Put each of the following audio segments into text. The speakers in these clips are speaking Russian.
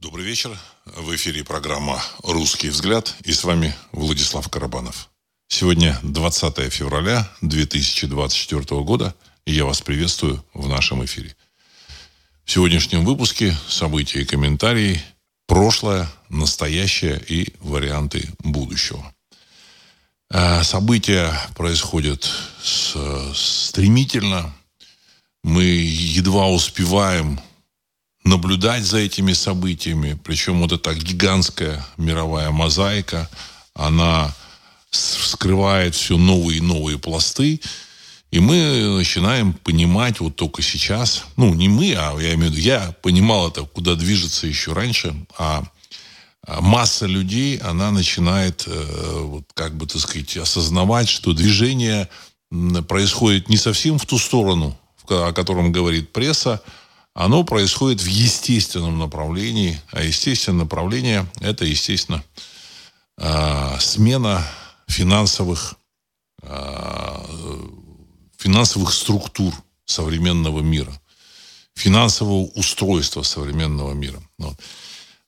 Добрый вечер. В эфире программа «Русский взгляд» и с вами Владислав Карабанов. Сегодня 20 февраля 2024 года, и я вас приветствую в нашем эфире. В сегодняшнем выпуске события и комментарии, прошлое, настоящее и варианты будущего. А, события происходят стремительно. Мы едва успеваем наблюдать за этими событиями. Причем вот эта гигантская мировая мозаика, она вскрывает все новые и новые пласты. И мы начинаем понимать вот только сейчас, ну, не мы, а я имею в виду, я понимал это, куда движется еще раньше, а, а масса людей, она начинает, э, вот, как бы, так сказать, осознавать, что движение происходит не совсем в ту сторону, о котором говорит пресса, оно происходит в естественном направлении. А естественное направление – это, естественно, а, смена финансовых, а, финансовых структур современного мира, финансового устройства современного мира. Вот.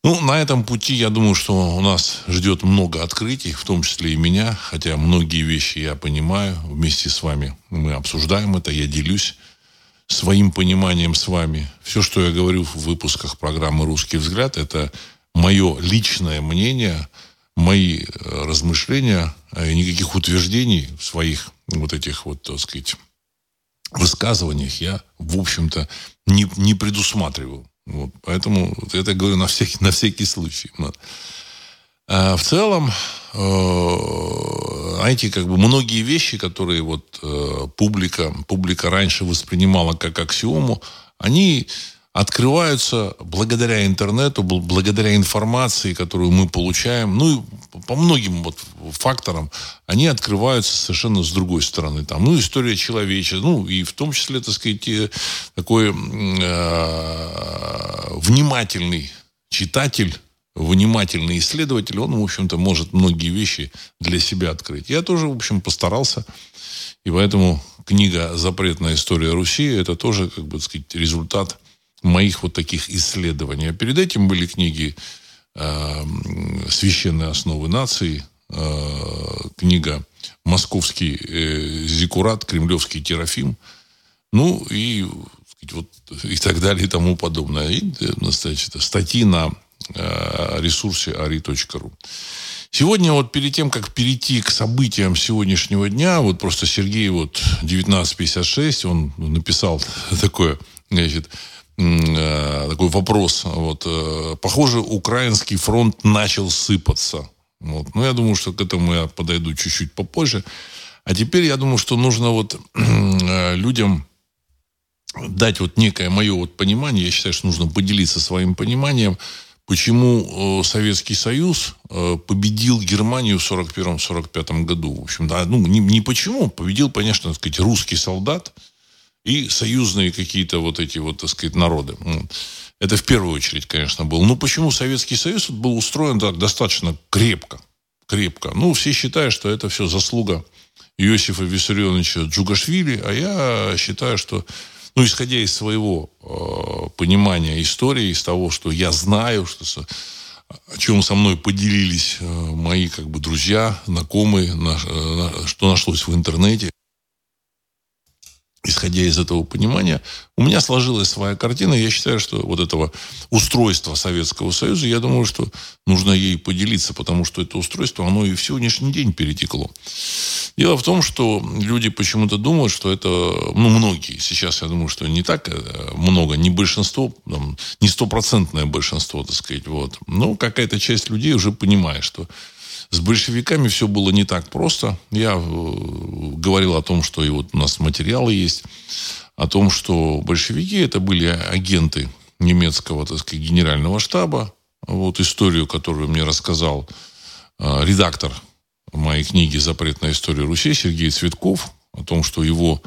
Ну, на этом пути, я думаю, что у нас ждет много открытий, в том числе и меня, хотя многие вещи я понимаю, вместе с вами мы обсуждаем это, я делюсь своим пониманием с вами. Все, что я говорю в выпусках программы «Русский взгляд», это мое личное мнение, мои э, размышления, а никаких утверждений в своих вот этих вот, так сказать, высказываниях я, в общем-то, не, не предусматривал. Вот, поэтому это говорю на всякий, на всякий случай. А в целом, э, знаете, как бы многие вещи, которые вот э, публика, публика раньше воспринимала как аксиому, они открываются благодаря интернету, благодаря информации, которую мы получаем, ну и по многим вот факторам, они открываются совершенно с другой стороны. Там, ну, история человечества, ну, и в том числе, так сказать, такой э, внимательный читатель внимательный исследователь, он, в общем-то, может многие вещи для себя открыть. Я тоже, в общем, постарался. И поэтому книга «Запретная история Руси» – это тоже, как бы сказать, результат моих вот таких исследований. А перед этим были книги э, «Священные основы нации», э, книга «Московский э, зикурат», «Кремлевский терафим», ну и, сказать, вот, и так далее и тому подобное. И, э, значит, статьи на ресурсе ari.ru. Сегодня вот перед тем, как перейти к событиям сегодняшнего дня, вот просто Сергей вот 1956, он написал такое, значит, э, такой вопрос. Вот, э, похоже, украинский фронт начал сыпаться. Вот. Но я думаю, что к этому я подойду чуть-чуть попозже. А теперь я думаю, что нужно вот людям дать вот некое мое вот понимание. Я считаю, что нужно поделиться своим пониманием – почему э, Советский Союз э, победил Германию в 1941-1945 году. В общем, да, ну, не, не почему, победил, конечно, так сказать, русский солдат и союзные какие-то вот эти вот, так сказать, народы. Это в первую очередь, конечно, было. Но почему Советский Союз был устроен так достаточно крепко? Крепко. Ну, все считают, что это все заслуга Иосифа Виссарионовича Джугашвили, а я считаю, что ну, исходя из своего э, понимания истории, из того, что я знаю, что, о чем со мной поделились э, мои как бы друзья, знакомые, на, э, что нашлось в интернете, исходя из этого понимания, у меня сложилась своя картина. Я считаю, что вот этого устройства Советского Союза, я думаю, что нужно ей поделиться, потому что это устройство, оно и в сегодняшний день перетекло. Дело в том, что люди почему-то думают, что это, ну, многие, сейчас я думаю, что не так э, много, не большинство, там, не стопроцентное большинство, так сказать, вот. Но какая-то часть людей уже понимает, что с большевиками все было не так просто. Я э, говорил о том, что и вот у нас материалы есть, о том, что большевики это были агенты немецкого, так сказать, генерального штаба. Вот историю, которую мне рассказал э, редактор моей книги «Запретная история Руси» Сергей Цветков, о том, что его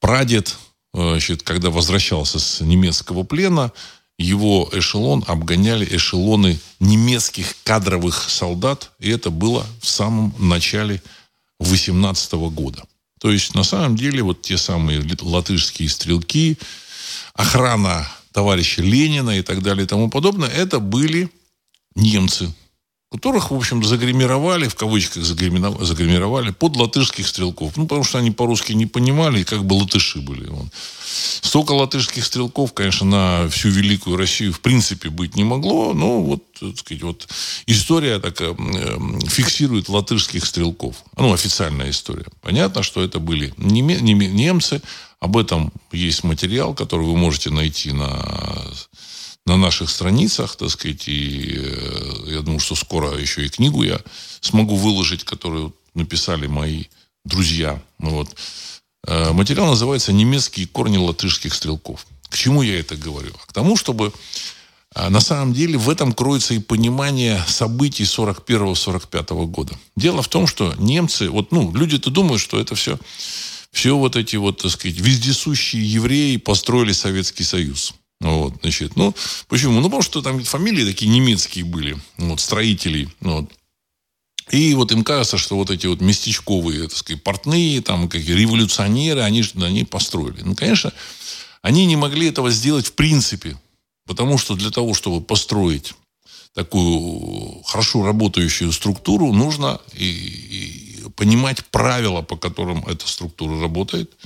прадед, э, значит, когда возвращался с немецкого плена, его эшелон обгоняли эшелоны немецких кадровых солдат, и это было в самом начале 18 года. То есть, на самом деле, вот те самые латышские стрелки, охрана товарища Ленина и так далее и тому подобное, это были немцы, которых, в общем, загримировали, в кавычках загримировали, под латышских стрелков. Ну, потому что они по-русски не понимали, и как бы латыши были. Вот. Столько латышских стрелков, конечно, на всю Великую Россию в принципе быть не могло, но вот, так сказать, вот история такая э, фиксирует латышских стрелков. Ну, официальная история. Понятно, что это были немцы, об этом есть материал, который вы можете найти на на наших страницах, так сказать, и э, я думаю, что скоро еще и книгу я смогу выложить, которую написали мои друзья. Ну вот. Э, материал называется «Немецкие корни латышских стрелков». К чему я это говорю? К тому, чтобы э, на самом деле в этом кроется и понимание событий 41-45 года. Дело в том, что немцы, вот, ну, люди-то думают, что это все, все вот эти вот, так сказать, вездесущие евреи построили Советский Союз. Вот, значит, ну, почему? Ну, потому что там фамилии такие немецкие были, вот, строителей, вот. И вот им кажется, что вот эти вот местечковые, так сказать, портные, там, какие революционеры, они, они построили. Ну, конечно, они не могли этого сделать в принципе, потому что для того, чтобы построить такую хорошо работающую структуру, нужно и, и понимать правила, по которым эта структура работает –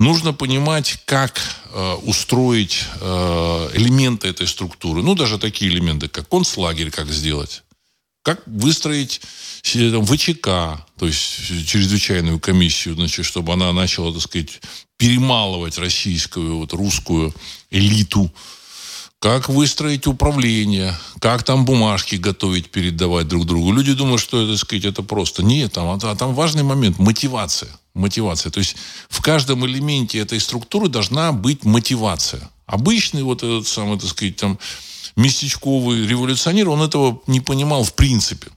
Нужно понимать, как э, устроить э, элементы этой структуры. Ну, даже такие элементы, как концлагерь, как сделать. Как выстроить там, ВЧК, то есть чрезвычайную комиссию, значит, чтобы она начала, так сказать, перемалывать российскую, вот, русскую элиту как выстроить управление, как там бумажки готовить, передавать друг другу. Люди думают, что это, сказать, это просто. Нет, там, а, а там важный момент – мотивация. Мотивация. То есть в каждом элементе этой структуры должна быть мотивация. Обычный вот этот самый, так сказать, там, местечковый революционер, он этого не понимал в принципе.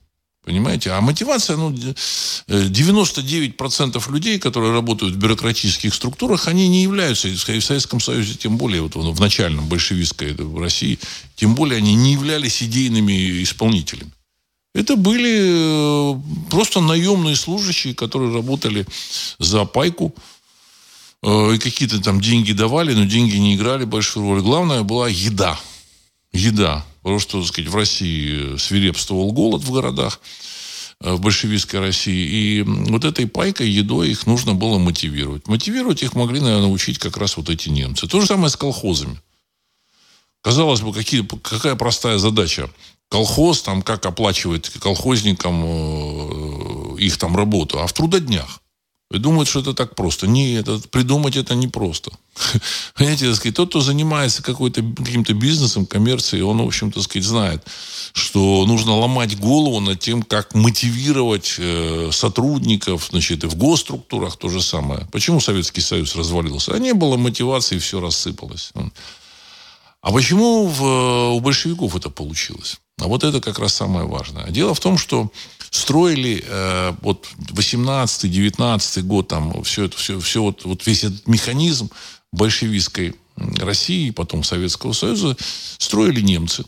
Понимаете? А мотивация, ну, 99% э, людей, которые работают в бюрократических структурах, они не являются, и в Советском Союзе, тем более, вот в начальном большевистской в России, тем более они не являлись идейными исполнителями. Это были э, просто наемные служащие, которые работали за пайку, э, и какие-то там деньги давали, но деньги не играли большую роль. Главное была еда. Еда. Потому что, так сказать, в России свирепствовал голод в городах, э, в большевистской России. И вот этой пайкой, едой их нужно было мотивировать. Мотивировать их могли, наверное, научить как раз вот эти немцы. То же самое с колхозами. Казалось бы, какие, какая простая задача. Колхоз, там, как оплачивать колхозникам э, их там работу, а в трудоднях. И думают, что это так просто. Нет, это, придумать это непросто. Понимаете, так сказать, тот, кто занимается какой-то, каким-то бизнесом, коммерцией, он, в общем-то, сказать, знает, что нужно ломать голову над тем, как мотивировать э, сотрудников, значит, и в госструктурах то же самое. Почему Советский Союз развалился? А не было мотивации, все рассыпалось. А почему в, у большевиков это получилось? А вот это как раз самое важное. Дело в том, что строили э, вот 18-19 год, там все это, все, все вот, вот весь этот механизм большевистской России, потом Советского Союза, строили немцы.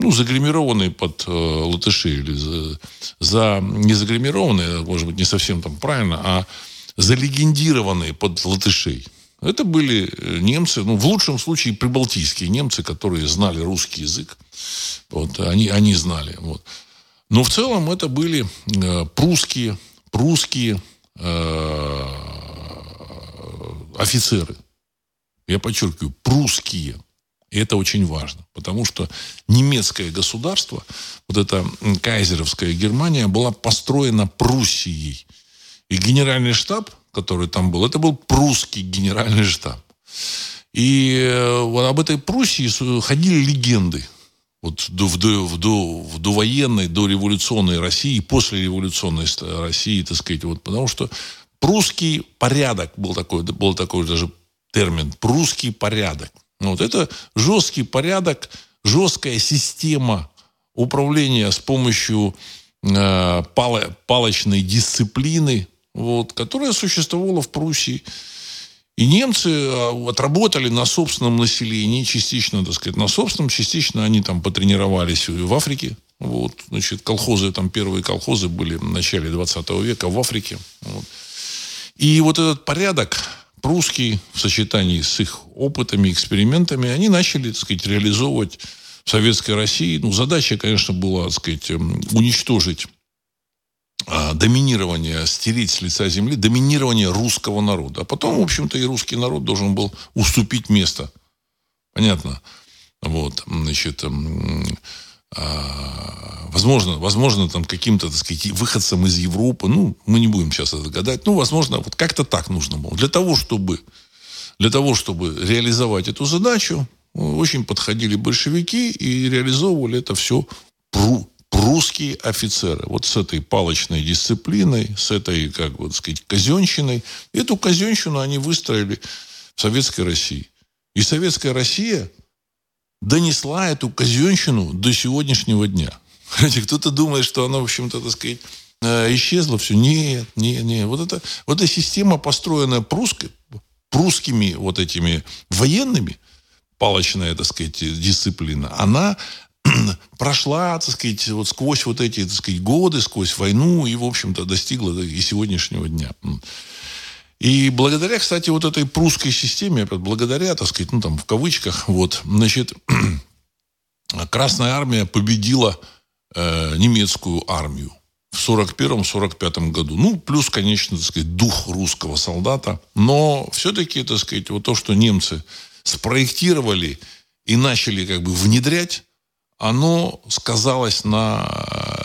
Ну, загримированные под э, латыши или за, за не загримированные, может быть, не совсем там правильно, а залегендированные под латышей. Это были э, немцы, ну, в лучшем случае прибалтийские немцы, которые знали русский язык. Вот, они, они знали. Вот. Но в целом это были э, прусские, прусские э, офицеры. Я подчеркиваю, прусские. И это очень важно, потому что немецкое государство, вот эта кайзеровская Германия, была построена Пруссией. И генеральный штаб, который там был, это был прусский генеральный штаб. И э, вот об этой Пруссии ходили легенды вот до, в, до, в, до, в довоенной, дореволюционной России, после революционной России, так сказать, вот, потому что прусский порядок был такой, был такой даже термин, прусский порядок. Ну, вот это жесткий порядок, жесткая система управления с помощью э, пал, палочной дисциплины, вот, которая существовала в Пруссии. И немцы а, отработали на собственном населении, частично, так сказать, на собственном, частично они там потренировались в Африке. Вот, значит, колхозы, там первые колхозы были в начале 20 века в Африке. Вот. И вот этот порядок, прусские в сочетании с их опытами, экспериментами, они начали, так сказать, реализовывать в Советской России. Ну, задача, конечно, была, так сказать, эм, уничтожить доминирование, стереть с лица земли доминирование русского народа. А потом, в общем-то, и русский народ должен был уступить место. Понятно? Вот, значит, а, возможно, возможно, там каким-то, так сказать, выходцам из Европы, ну, мы не будем сейчас это гадать, ну, возможно, вот как-то так нужно было. Для того, чтобы, для того, чтобы реализовать эту задачу, очень подходили большевики и реализовывали это все пру, прусские офицеры. Вот с этой палочной дисциплиной, с этой, как бы, так сказать, казенщиной. Эту казенщину они выстроили в Советской России. И Советская Россия – донесла эту казенщину до сегодняшнего дня. Кто-то думает, что она, в общем-то, так сказать, э, исчезла все. Нет, нет, нет. Вот, это, вот эта система, построенная прусской, прусскими вот этими военными, палочная, так сказать, дисциплина, она прошла, так сказать, вот сквозь вот эти, так сказать, годы, сквозь войну и, в общем-то, достигла и сегодняшнего дня. И благодаря, кстати, вот этой прусской системе, благодаря, так сказать, ну там в кавычках, вот, значит, Красная армия победила э, немецкую армию в 41-45 году. Ну, плюс, конечно, так сказать, дух русского солдата. Но все-таки, так сказать, вот то, что немцы спроектировали и начали как бы внедрять, оно сказалось на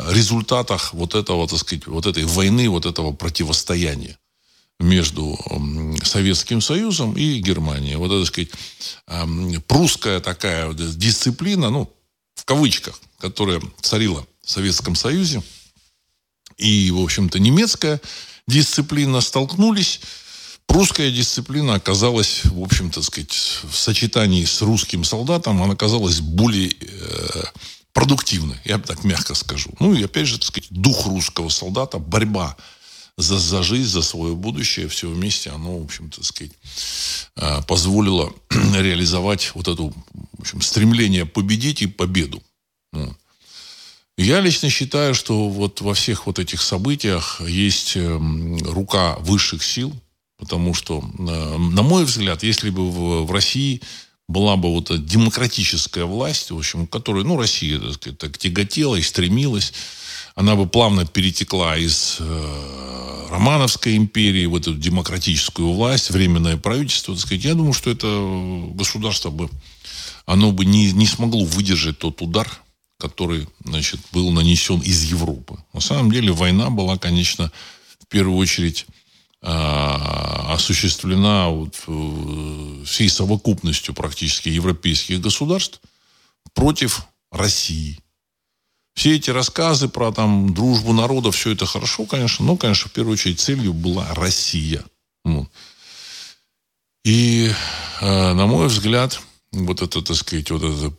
результатах вот этого, так сказать, вот этой войны, вот этого противостояния между Советским Союзом и Германией. Вот это, так сказать, прусская такая дисциплина, ну, в кавычках, которая царила в Советском Союзе, и, в общем-то, немецкая дисциплина столкнулись. Прусская дисциплина оказалась, в общем-то, сказать, в сочетании с русским солдатом, она оказалась более э, продуктивной, я так мягко скажу. Ну и, опять же, так сказать, дух русского солдата, борьба за, за жизнь, за свое будущее, все вместе, оно, в общем, так сказать, а, позволило реализовать вот это, в общем, стремление победить и победу. Я лично считаю, что вот во всех вот этих событиях есть эм, рука высших сил, потому что, э, на мой взгляд, если бы в, России была бы вот эта демократическая власть, в общем, которой, ну, Россия, так сказать, так тяготела и стремилась, она бы плавно перетекла из э, Романовской империи в эту демократическую власть, временное правительство, так сказать, я думаю, что это государство бы, оно бы не, не смогло выдержать тот удар, который, значит, был нанесен из Европы. На самом деле война была, конечно, в первую очередь э, осуществлена вот, э, всей совокупностью практически европейских государств против России. Все эти рассказы про там дружбу народов, все это хорошо, конечно, но, конечно, в первую очередь целью была Россия. И, э, на мой взгляд, вот это, так сказать, вот этот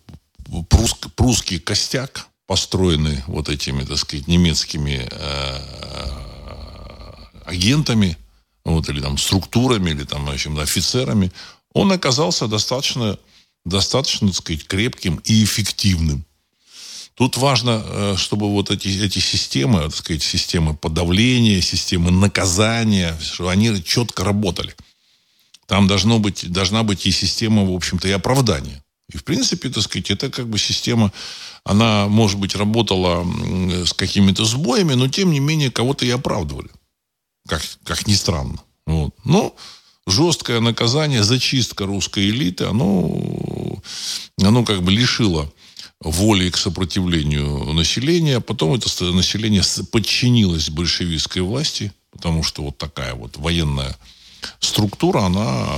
прусский костяк, построенный вот этими, так сказать, немецкими э, агентами, вот, или там структурами, или там, общем, офицерами, он оказался достаточно, достаточно, так сказать, крепким и эффективным. Тут важно, э, чтобы вот эти, эти системы, так сказать, системы подавления, системы наказания, чтобы они четко работали. Там должно быть, должна быть и система, в общем-то, и оправдания. И, в принципе, так сказать, это как бы система, она, может быть, работала с какими-то сбоями, но, тем не менее, кого-то и оправдывали. Как, как ни странно. Вот. Но жесткое наказание, зачистка русской элиты, оно, оно как бы лишило воли к сопротивлению населения. Потом это население подчинилось большевистской власти, потому что вот такая вот военная структура, она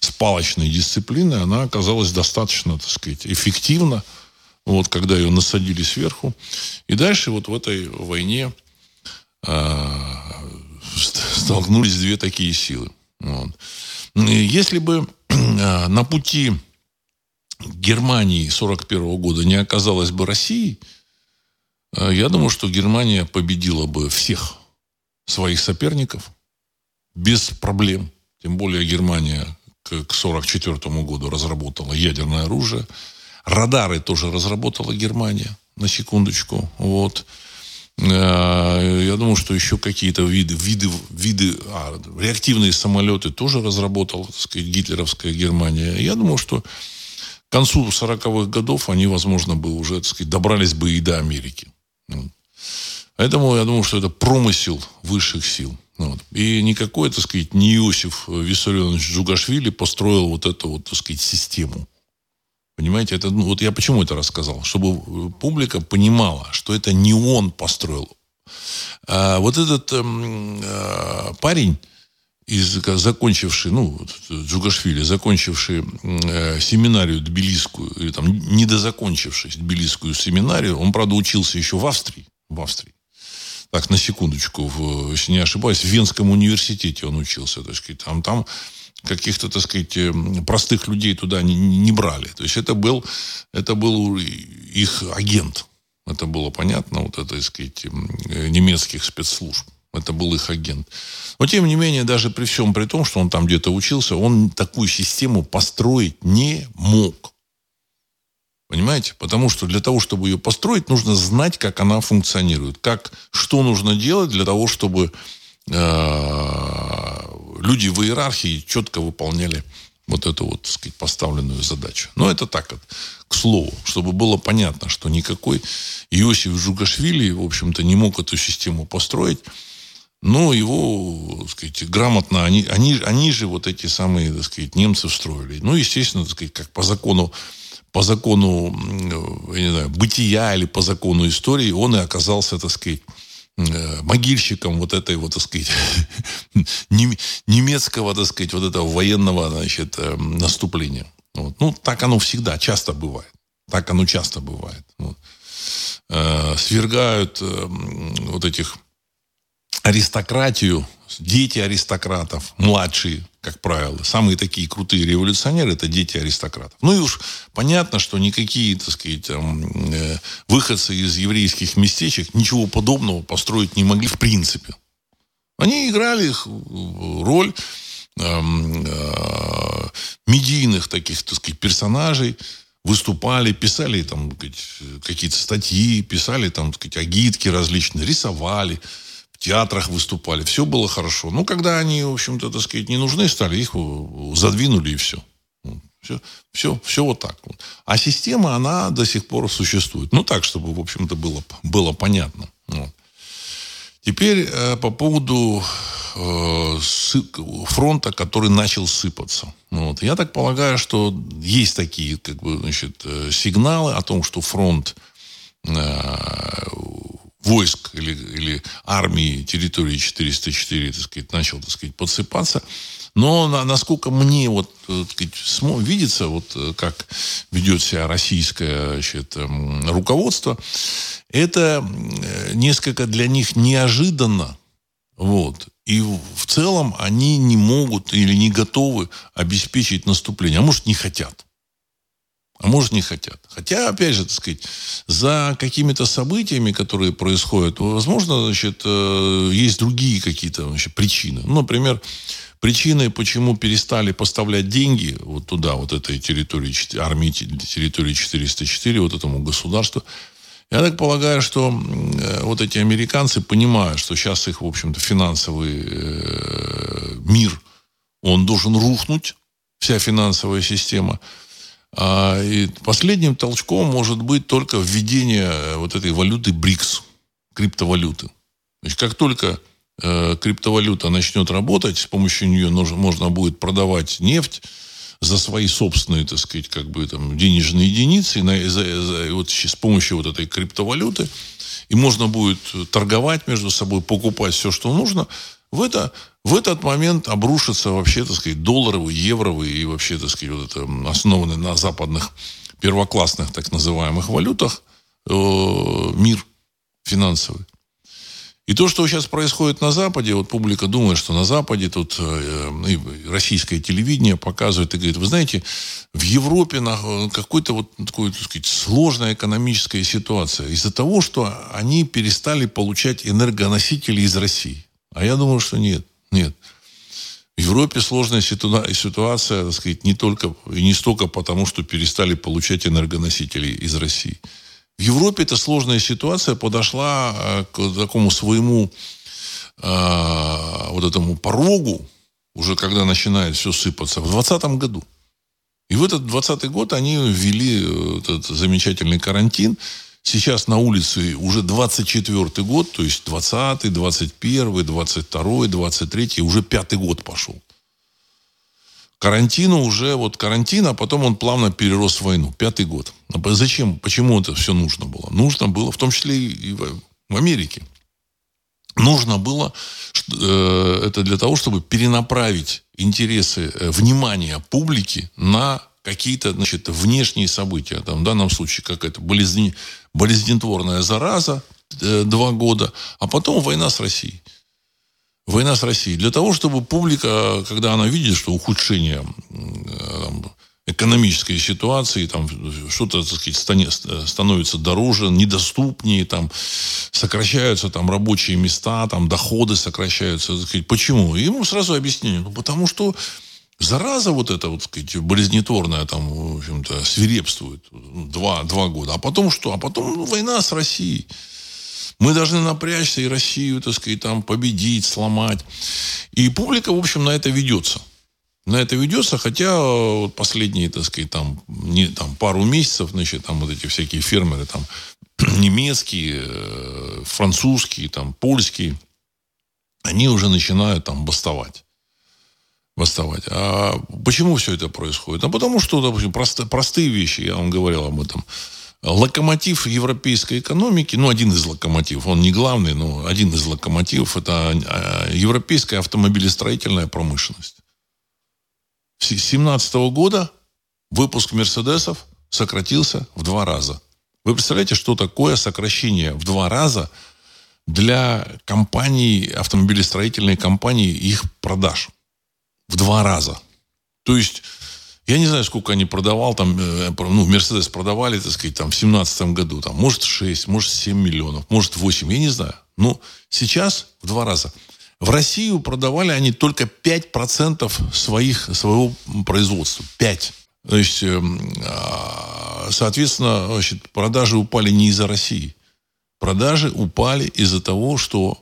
с палочной дисциплиной, она оказалась достаточно, так сказать, эффективна, вот, когда ее насадили сверху. И дальше вот в этой войне столкнулись две такие силы. Вот. Если бы э, на пути Германии 41 года не оказалось бы России, э, я думаю, что Германия победила бы всех своих соперников без проблем. Тем более Германия к 1944 году разработала ядерное оружие. Радары тоже разработала Германия, на секундочку. Вот. Э, я думаю, что еще какие-то виды, виды, виды а, реактивные самолеты тоже разработала, так сказать, гитлеровская Германия. Я думаю, что к концу 40-х годов они, возможно, бы уже, так сказать, добрались бы и до Америки. Поэтому я думаю, что это промысел высших сил. Вот. И никакой, так сказать, не Иосиф Виссарионович Джугашвили построил вот эту вот, так сказать, систему. Понимаете, это, ну, вот я почему это рассказал? Чтобы публика понимала, что это не он построил. А вот этот эм, э, парень, из, закончивший, ну, Джугашвили, закончивший э, семинарию тбилисскую, или там недозакончивший тбилисскую семинарию, он, правда, учился еще в Австрии, в Австрии. Так, на секундочку, в, если не ошибаюсь, в Венском университете он учился. То есть, там, там каких-то, так сказать, эм, простых людей туда не, не брали. То есть это был, это был их агент. Это было понятно, вот это, так сказать, эм, немецких спецслужб. Это был их агент. Но, тем не менее, даже при всем при том, что он там где-то учился, он такую систему построить не мог. Понимаете? Потому что для того, чтобы ее построить, нужно знать, как она функционирует. Как, что нужно делать для того, чтобы э, люди в иерархии четко выполняли вот эту вот, так сказать, поставленную задачу. Но это так, вот, к слову, чтобы было понятно, что никакой Иосиф Жугашвили, в общем-то, не мог эту систему построить, но его, так сказать, грамотно, они, они, они же вот эти самые, так сказать, немцы встроили. Ну, естественно, так сказать, как по закону, по закону, я не знаю, бытия или по закону истории, он и оказался, так сказать, могильщиком вот этой вот, так сказать, немецкого, так сказать, вот этого военного, значит, э, наступления. Вот. Ну, так оно всегда, часто бывает. Так оно часто бывает. Вот. Э, свергают вот этих аристократию, дети аристократов, младшие, как правило. Самые такие крутые революционеры – это дети аристократов. Ну и уж понятно, что никакие, так сказать, э, выходцы из еврейских местечек ничего подобного построить не могли в принципе. Они играли роль эм, э, медийных таких, так сказать, персонажей, выступали, писали там какие-то статьи, писали там, так сказать, агитки различные, рисовали – театрах выступали, все было хорошо. Ну, когда они, в общем-то, так сказать, не нужны стали, их задвинули и все. Все, все, все вот так. Вот. А система, она до сих пор существует. Ну, так, чтобы, в общем-то, было, было понятно. Вот. Теперь э, по поводу э, фронта, который начал сыпаться. Вот. Я так полагаю, что есть такие как бы, значит, э, сигналы о том, что фронт э, войск или, или армии территории 404, так сказать, начал, так сказать, подсыпаться. Но на, насколько мне вот, э, так сказать, видится, вот э, как ведет себя российское значит, эм, руководство, это э, несколько для них неожиданно. Вот. И в целом они не могут или не готовы обеспечить наступление. А может, не хотят а может не хотят. Хотя, опять же, так сказать, за какими-то событиями, которые происходят, возможно, значит, э, есть другие какие-то значит, причины. Ну, например, причиной, почему перестали поставлять деньги вот туда, вот этой территории, армии территории 404, вот этому государству, я так полагаю, что э, вот эти американцы понимают, что сейчас их, в общем-то, финансовый э, мир, он должен рухнуть, вся финансовая система – а, и последним толчком может быть только введение э, вот этой валюты БРИКС, криптовалюты. То как только э, криптовалюта начнет работать, с помощью нее нужно, можно будет продавать нефть за свои собственные, так сказать, как бы там денежные единицы, на, за, за, вот с помощью вот этой криптовалюты, и можно будет торговать между собой, покупать все, что нужно, в, это, в этот момент обрушится вообще, так сказать, долларовый, евровый и вообще, так сказать, вот это основанный на западных первоклассных так называемых валютах э, мир финансовый. И то, что сейчас происходит на Западе, вот публика думает, что на Западе тут э, э российское телевидение показывает и говорит, вы знаете, в Европе э, какой-то вот такой, так сказать, сложная экономическая ситуация из-за того, что они перестали получать энергоносители из России. А я думаю, что нет. Нет. В Европе сложная ситуация, так сказать, не только и не столько потому, что перестали получать энергоносители из России. В Европе эта сложная ситуация подошла э, к такому своему э, вот этому порогу, уже когда начинает все сыпаться, в 2020 году. И в этот 20 год они ввели э, этот замечательный карантин. Сейчас на улице уже 24 год, то есть 20 21 22 23 уже пятый год пошел. Карантину уже, вот карантин, а потом он плавно перерос в войну. Пятый год. А зачем? Почему это все нужно было? Нужно было, в том числе и в Америке. Нужно было э, это для того, чтобы перенаправить интересы, э, внимания публики на какие-то значит, внешние события. Там, в данном случае какая-то болезнь, болезнетворная зараза э, два года, а потом война с Россией. Война с Россией. Для того, чтобы публика, когда она видит, что ухудшение там, экономической ситуации, там что-то, так сказать, становится дороже, недоступнее, там сокращаются там рабочие места, там доходы сокращаются. Так сказать. Почему? Ему сразу объяснение. Ну, потому что зараза вот эта вот, сказать, болезнетворная там, в общем-то, свирепствует два, два года. А потом что? А потом ну, война с Россией. Мы должны напрячься и Россию, так сказать, там победить, сломать. И публика, в общем, на это ведется на это ведется, хотя вот последние, так сказать, там, не, там пару месяцев, значит, там вот эти всякие фермеры, там, немецкие, э, французские, там, польские, они уже начинают там бастовать. Бастовать. А почему все это происходит? А потому что, допустим, просто, простые вещи, я вам говорил об этом. Локомотив европейской экономики, ну, один из локомотивов, он не главный, но один из локомотивов, это а, европейская автомобилестроительная промышленность. С 2017 года выпуск «Мерседесов» сократился в два раза. Вы представляете, что такое сокращение в два раза для компаний, автомобилестроительной компании, их продаж? В два раза. То есть, я не знаю, сколько они продавал, там, э, ну, Мерседес продавали, так сказать, там, в 2017 году, там, может, 6, может, 7 миллионов, может, 8, я не знаю. Но сейчас в два раза. В Россию продавали они только 5% своих, своего производства. 5. То есть, эм, а, соответственно, значит, продажи упали не из-за России. Продажи упали из-за того, что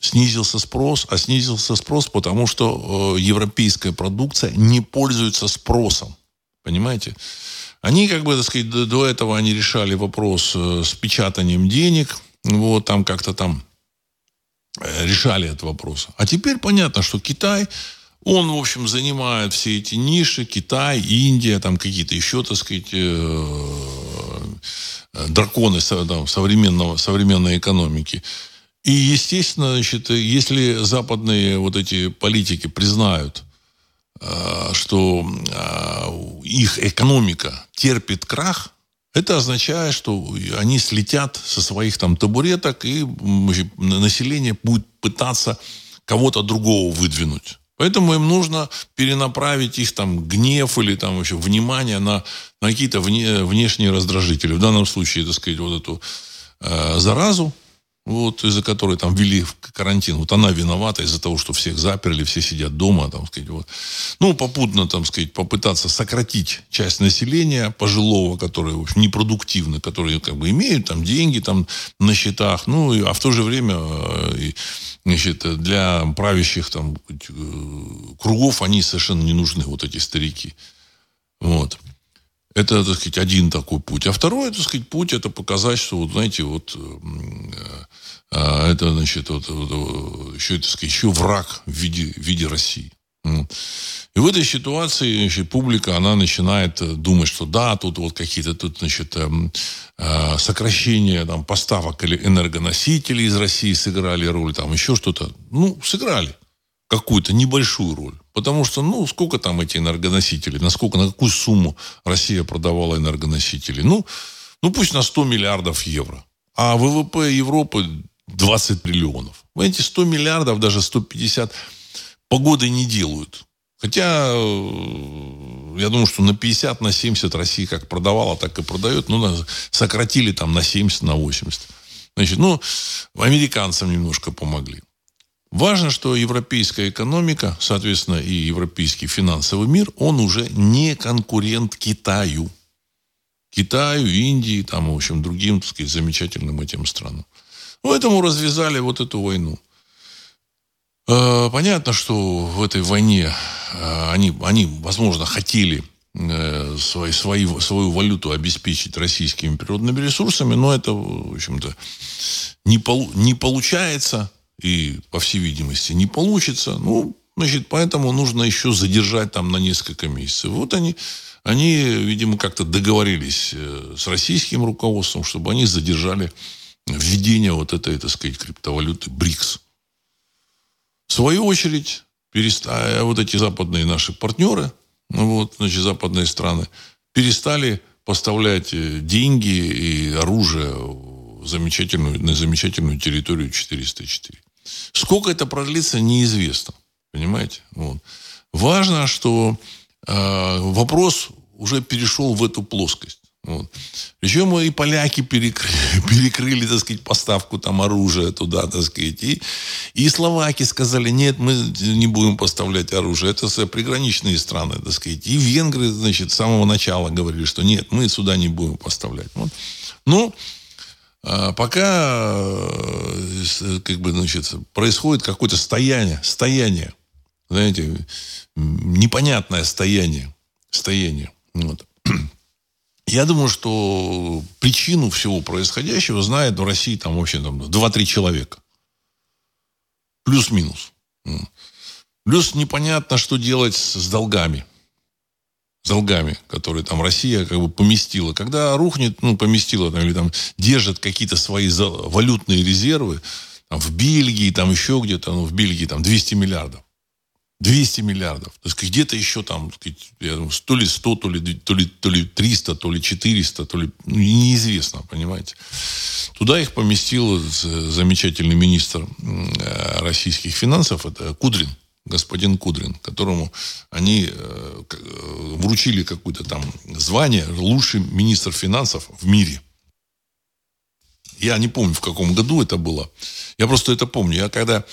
снизился спрос, а снизился спрос, потому что э, европейская продукция не пользуется спросом. Понимаете? Они, как бы, так сказать, до этого они решали вопрос э, с печатанием денег, вот, там как-то там Э, решали этот вопрос. А теперь понятно, что Китай, он, в общем, занимает все эти ниши, Китай, Индия, там какие-то еще, так сказать, э, э, драконы там, современного, современной экономики. И, естественно, значит, если западные вот эти политики признают, что их экономика терпит крах, это означает, что они слетят со своих там табуреток, и население будет пытаться кого-то другого выдвинуть. Поэтому им нужно перенаправить их там гнев или там вообще внимание на, на какие-то вне, внешние раздражители. В данном случае, так сказать, вот эту э, заразу, вот, из-за которой там ввели карантин, вот она виновата из-за того, что всех заперли, все сидят дома, там, сказать, вот. Ну, попутно, там, сказать, попытаться сократить часть населения пожилого, которые, в общем, непродуктивны, которые, как бы, имеют там деньги там на счетах, ну, а в то же время, э, значит, для правящих там э, кругов они совершенно не нужны, вот эти старики. Вот. Это, так сказать, один такой путь. А второй, так сказать, путь это показать, что, вот, знаете, вот э, э, это, значит, вот, вот, еще, так сказать, еще враг в виде, в виде России. И в этой ситуации значит, публика, она начинает э, думать, что да, тут вот какие-то тут, значит, эм, сокращения там, поставок или энергоносителей из России сыграли роль, там еще что-то. Ну, сыграли какую-то небольшую роль. Потому что, ну, сколько там эти энергоносители, насколько, на какую сумму Россия продавала энергоносители? Ну, ну пусть на 100 миллиардов евро. А ВВП Европы 20 триллионов. Эти 100 миллиардов, даже 150 погоды не делают. Хотя, э, я думаю, что на 50, на 70 Россия как продавала, так и продает. Ну, сократили там на 70, на 80. Значит, ну, американцам немножко помогли. Важно, что европейская экономика, соответственно, и европейский финансовый мир, он уже не конкурент Китаю. Китаю, Индии, там, в общем, другим, так сказать, замечательным этим странам. Поэтому развязали вот эту войну. Э, понятно, что в этой войне э, они, они возможно, хотели э, свои, свои, свою валюту обеспечить российскими природными ресурсами, но это, в общем-то, не, полу, не получается и, по всей видимости, не получится. Ну, значит, поэтому нужно еще задержать там на несколько месяцев. Вот они, они видимо, как-то договорились с российским руководством, чтобы они задержали введение вот этой, так сказать, криптовалюты БРИКС. В свою очередь, перестали, вот эти западные наши партнеры, ну вот, значит, западные страны, перестали поставлять э, деньги и оружие в замечательную, на замечательную территорию 404. Сколько это продлится, неизвестно. Понимаете? Вот. Важно, что э, вопрос уже перешел в эту плоскость. Вот. Причем и поляки перекрыли, перекрыли, так сказать, поставку там оружия туда, так сказать. И, и словаки сказали, нет, мы не будем поставлять оружие. Это приграничные страны, так сказать. И венгры, значит, с самого начала говорили, что нет, мы сюда не будем поставлять. Вот. Ну, а пока, э, как бы, значит, происходит какое-то стояние, стояние, знаете, непонятное стояние, стояние. Вот. Я думаю, что причину всего происходящего знает в России там вообще там 2-3 человека. Плюс-минус. Плюс непонятно, что делать с долгами. Долгами, которые там Россия как бы поместила. Когда рухнет, ну, поместила там, или там держит какие-то свои валютные резервы, там, в Бельгии, там еще где-то, ну, в Бельгии там 200 миллиардов. 200 миллиардов. То есть где-то еще там, я думаю, то ли 100, то ли, то, ли, то ли 300, то ли 400, то ли... Ну, неизвестно, понимаете. Туда их поместил замечательный министр э, российских финансов, это Кудрин, господин Кудрин, которому они э, э, вручили какое-то там звание лучший министр финансов в мире. Я не помню, в каком году это было. Я просто это помню. Я когда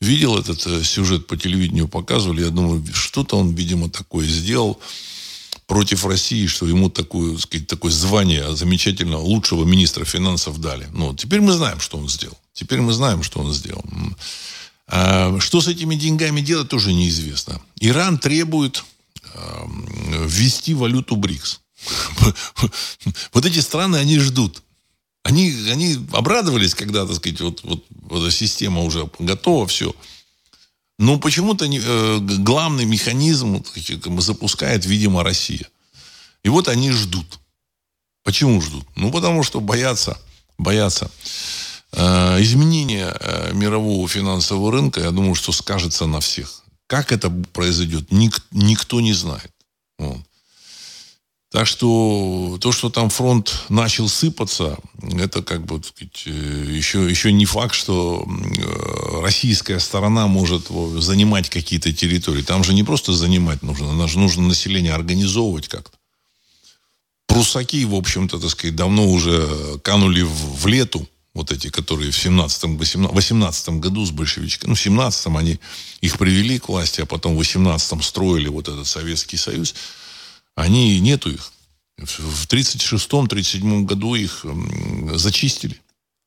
видел этот э, сюжет по телевидению, показывали, я думаю, что-то он, видимо, такое сделал против России, что ему такое, сказать, такое звание замечательного лучшего министра финансов дали. Ну, теперь мы знаем, что он сделал. Теперь мы знаем, что он сделал. А что с этими деньгами делать, тоже неизвестно. Иран требует ввести валюту БРИКС. Вот эти страны, они ждут. Они, они обрадовались, когда, так сказать, вот, вот, вот система уже готова, все. Но почему-то э, главный механизм запускает, видимо, Россия. И вот они ждут. Почему ждут? Ну, потому что боятся, боятся. Э, изменения э, мирового финансового рынка, я думаю, что скажется на всех. Как это произойдет, ник, никто не знает. Вот. Так что то, что там фронт начал сыпаться, это как бы сказать, еще, еще не факт, что э, российская сторона может занимать какие-то территории. Там же не просто занимать нужно, нам же нужно население организовывать как-то. Прусаки, в общем-то, так сказать, давно уже канули в, в лету, вот эти, которые в 17-18 году с большевичками, ну, в 17-м они их привели к власти, а потом в 18-м строили вот этот Советский Союз – они, нету их. В 36-37 году их зачистили.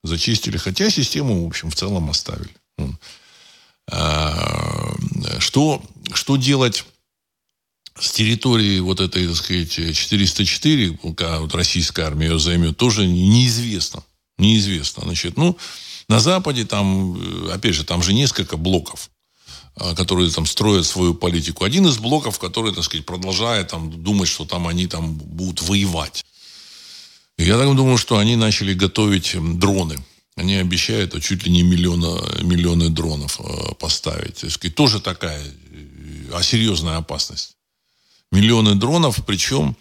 Зачистили, хотя систему, в общем, в целом оставили. А, что, что делать с территории вот этой, так сказать, 404, пока вот российская армия ее займет, тоже неизвестно. Неизвестно. Значит, ну, на Западе там, э, опять же, там же несколько блоков. А, которые там строят свою политику. Один из блоков, который, так сказать, продолжает там думать, что там они там будут воевать. Я так думаю, что они начали готовить дроны. Они обещают а чуть ли не миллиона, миллионы дронов э, поставить. То есть, тоже такая а серьезная опасность. Миллионы дронов, причем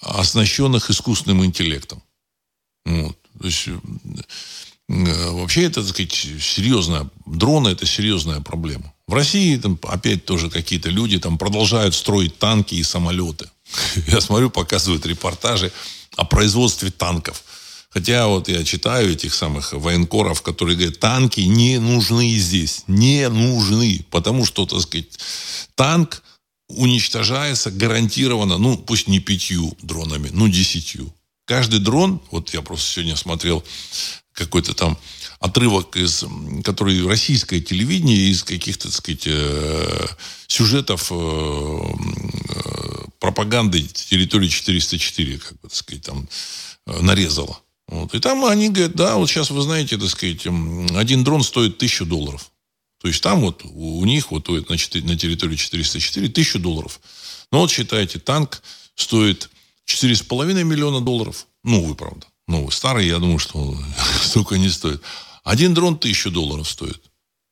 оснащенных искусственным интеллектом. Вот. То есть, вообще это, так сказать, серьезная... Дроны – это серьезная проблема. В России там, опять тоже какие-то люди там продолжают строить танки и самолеты. Я смотрю, показывают репортажи о производстве танков. Хотя вот я читаю этих самых военкоров, которые говорят, танки не нужны здесь. Не нужны. Потому что, так сказать, танк уничтожается гарантированно, ну, пусть не пятью дронами, ну, десятью. Каждый дрон, вот я просто сегодня смотрел какой-то там отрывок из, который российское телевидение из каких-то, так сказать, э, сюжетов э, пропаганды территории 404, как бы, так сказать, там нарезало. Вот. И там они говорят, да, вот сейчас вы знаете, так сказать, один дрон стоит тысячу долларов. То есть там вот у них вот на, на территории 404 тысячу долларов. Ну вот считайте, танк стоит 4,5 миллиона долларов. Новый, правда. Новый. Старый, я думаю, что столько не стоит. Один дрон тысячу долларов стоит.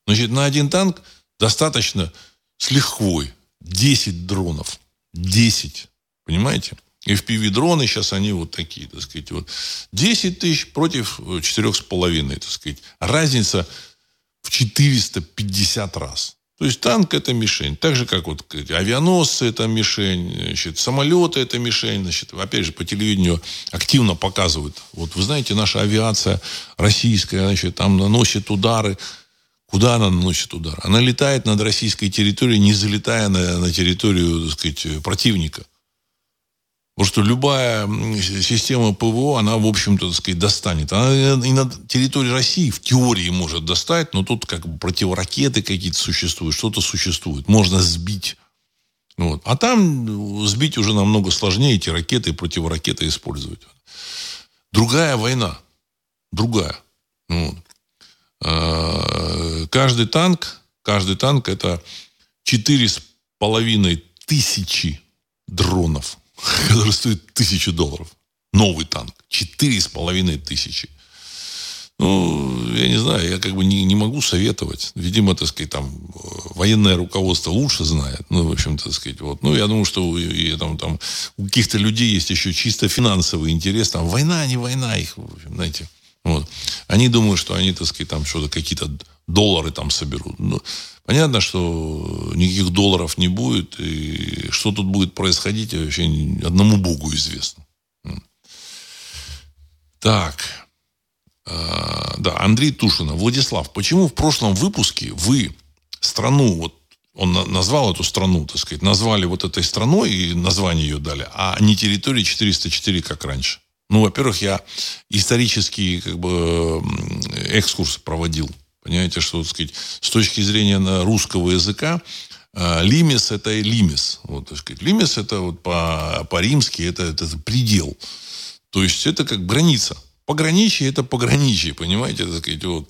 Значит, на один танк достаточно с лихвой 10 дронов. 10. Понимаете? FPV-дроны сейчас они вот такие, так сказать. Вот 10 тысяч против 4,5, так сказать. Разница в 450 раз. То есть танк это мишень. Так же, как вот авианосцы это мишень, значит, самолеты это мишень. Значит, опять же, по телевидению активно показывают. Вот вы знаете, наша авиация российская, значит, там наносит удары. Куда она наносит удар? Она летает над российской территорией, не залетая на, на территорию, так сказать, противника. Потому что любая система ПВО, она, в общем-то, так сказать, достанет. Она и на территории России в теории может достать, но тут как бы противоракеты какие-то существуют, что-то существует. Можно сбить. Вот. А там сбить уже намного сложнее эти ракеты и противоракеты использовать. Другая война. Другая. Вот. А, каждый танк, каждый танк это четыре с половиной тысячи дронов который стоит тысячу долларов. Новый танк. Четыре с половиной тысячи. Ну, я не знаю, я как бы не, не могу советовать. Видимо, так сказать, там военное руководство лучше знает. Ну, в общем-то, так сказать, вот. Ну, я думаю, что и, там, там, у каких-то людей есть еще чисто финансовый интерес. Там война, не война их, в общем, знаете. Вот. Они думают, что они, так сказать, там что-то какие-то доллары там соберут. Ну, понятно, что никаких долларов не будет. И что тут будет происходить, вообще одному Богу известно. Так. А, да, Андрей Тушина. Владислав, почему в прошлом выпуске вы страну, вот он назвал эту страну, так сказать, назвали вот этой страной и название ее дали, а не территории 404, как раньше? Ну, во-первых, я исторический как бы экскурс проводил Понимаете, что, так сказать, с точки зрения русского языка, э, лимис – это лимис. Вот, так сказать, лимис – это вот по, по-римски, это, это предел. То есть, это как граница. Пограничье – это пограничье, понимаете, так сказать, вот.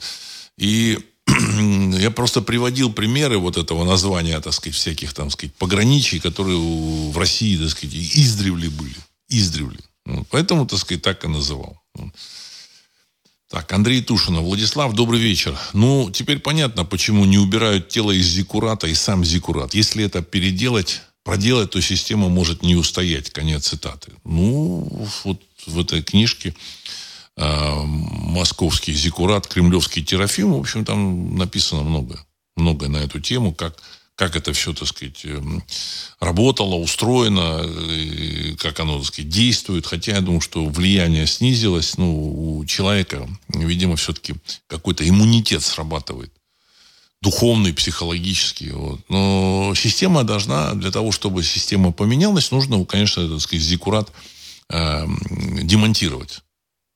И я просто приводил примеры вот этого названия, так сказать, всяких, там, сказать, пограничий, которые в России, так сказать, издревле были. Издревле. Поэтому, так сказать, так и называл. Так, Андрей Тушинов. Владислав, добрый вечер. Ну, теперь понятно, почему не убирают тело из зикурата и сам зикурат. Если это переделать, проделать, то система может не устоять. Конец цитаты. Ну, вот в этой книжке э, «Московский зикурат, кремлевский терафим», в общем, там написано много. Многое на эту тему, как как это все, так сказать, эм, работало, устроено, как оно, так сказать, действует. Хотя я думаю, что влияние снизилось. Ну, у человека, видимо, все-таки какой-то иммунитет срабатывает. Духовный, психологический. Вот. Но система должна, для того, чтобы система поменялась, нужно, конечно, так сказать, зикурат э, демонтировать.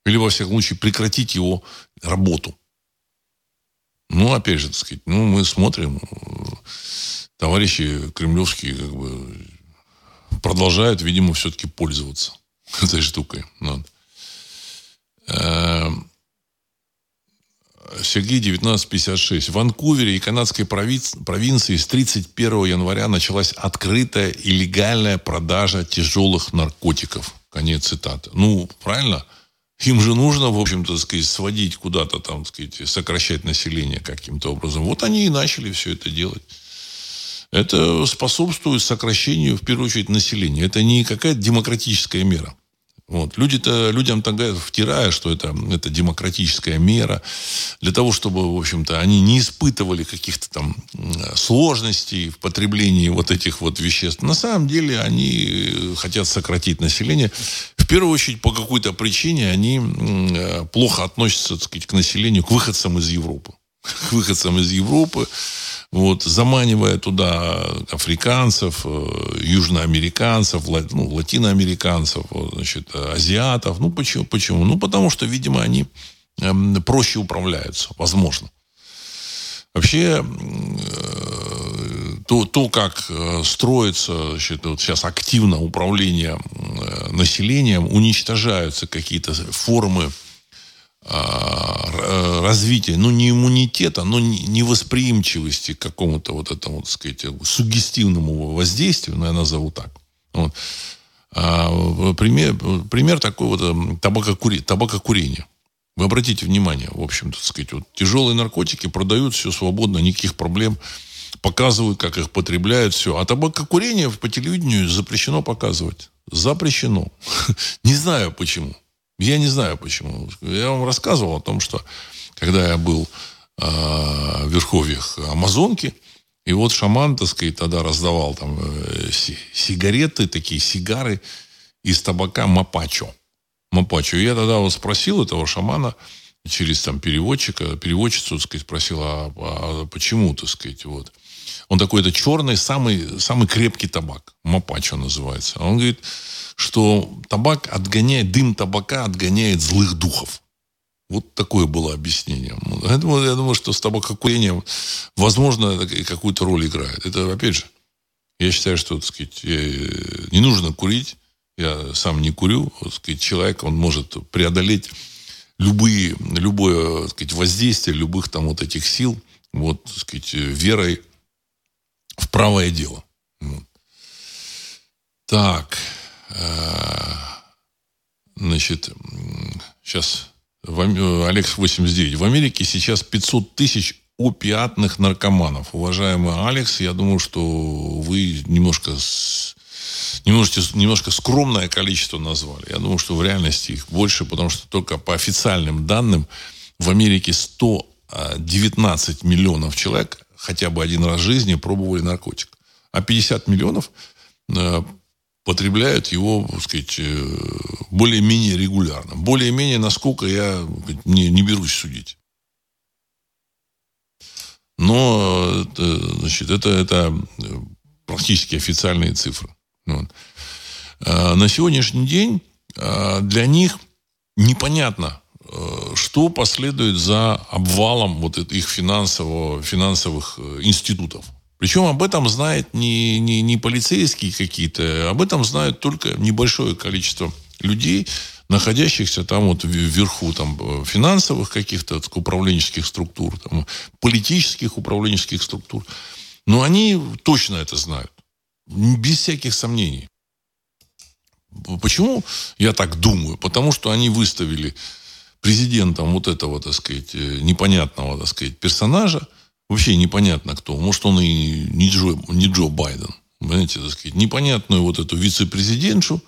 Или, во всяком случае, прекратить его работу. Ну, опять же, так сказать, ну, мы смотрим, товарищи кремлевские как бы продолжают, видимо, все-таки пользоваться этой штукой. Вот. Эм, Сергей 1956. В Ванкувере и канадской провинции с 31 января началась открытая и легальная продажа тяжелых наркотиков. Конец цитаты. Ну, правильно? Им же нужно, в общем-то, сказать, сводить куда-то там, сказать, сокращать население каким-то образом. Вот они и начали все это делать. Это способствует сокращению, в первую очередь, населения. Это не какая-то демократическая мера. Вот. Люди-то, людям тогда втирая, что это, это демократическая мера, для того, чтобы, в общем-то, они не испытывали каких-то там сложностей в потреблении вот этих вот веществ. На самом деле они э, хотят сократить население. В первую очередь, по какой-то причине они э, плохо относятся, так сказать, к населению, к выходцам из Европы. К выходцам из Европы, вот, заманивая туда африканцев, э, южноамериканцев, ну, латиноамериканцев, значит, азиатов. Ну, почему? почему? Ну, потому что, видимо, они эм, проще управляются, возможно. Вообще, э, то, то как э, строится значит, вот сейчас активно управление населением, уничтожаются какие-то формы развития, ну, не иммунитета, но не восприимчивости к какому-то вот этому, так сказать, сугестивному воздействию, ну, я назову так. Вот. А, пример, пример такой вот эм, табакокури, табакокурения. Вы обратите внимание, в общем, так сказать, вот тяжелые наркотики продают все свободно, никаких проблем, показывают, как их потребляют, все. А табакокурение по телевидению запрещено показывать. Запрещено. Не знаю почему. Я не знаю почему. Я вам рассказывал о том, что когда я был э, в верховьях Амазонки, и вот шаман, так сказать, тогда раздавал там э, сигареты, такие сигары из табака Мапачо. Мапачо. И я тогда вот спросил этого шамана через там переводчика, переводчицу, так сказать, спросил, а, а почему, так сказать, вот. Он такой, это черный, самый, самый крепкий табак. Мапачо называется. Он говорит, что табак отгоняет, дым табака отгоняет злых духов. Вот такое было объяснение. Поэтому я думаю, что с табакокурением, возможно, какую-то роль играет. Это, опять же, я считаю, что, так сказать, не нужно курить. Я сам не курю. Так сказать, человек, он может преодолеть любые, любое так сказать, воздействие любых там вот этих сил, вот, так сказать, верой в правое дело. Так. Э, значит, сейчас Алекс 89. В Америке сейчас 500 тысяч опиатных наркоманов. Уважаемый Алекс, я думаю, что вы немножко, не можете, немножко скромное количество назвали. Я думаю, что в реальности их больше, потому что только по официальным данным в Америке 119 миллионов человек хотя бы один раз в жизни пробовали наркотик. А 50 миллионов э, потребляют его, так сказать, э, более-менее регулярно. Более-менее, насколько я не, не берусь судить. Но значит, это, это практически официальные цифры. Вот. А на сегодняшний день а, для них непонятно, э, что последует за обвалом вот их финансового, финансовых э, институтов. Причем об этом знает не, не, не полицейские какие-то, об этом знают только небольшое количество людей, находящихся там вот вверху там, э, финансовых каких-то управленческих структур, там, политических управленческих структур. Но они точно это знают. Без всяких сомнений. Почему я так думаю? Потому что они выставили президентом вот этого, так сказать, э, непонятного, так сказать, персонажа, вообще непонятно кто. Может, он и не Джо, не Джо Байден. Понимаете, так сказать, непонятную вот эту вице-президентшу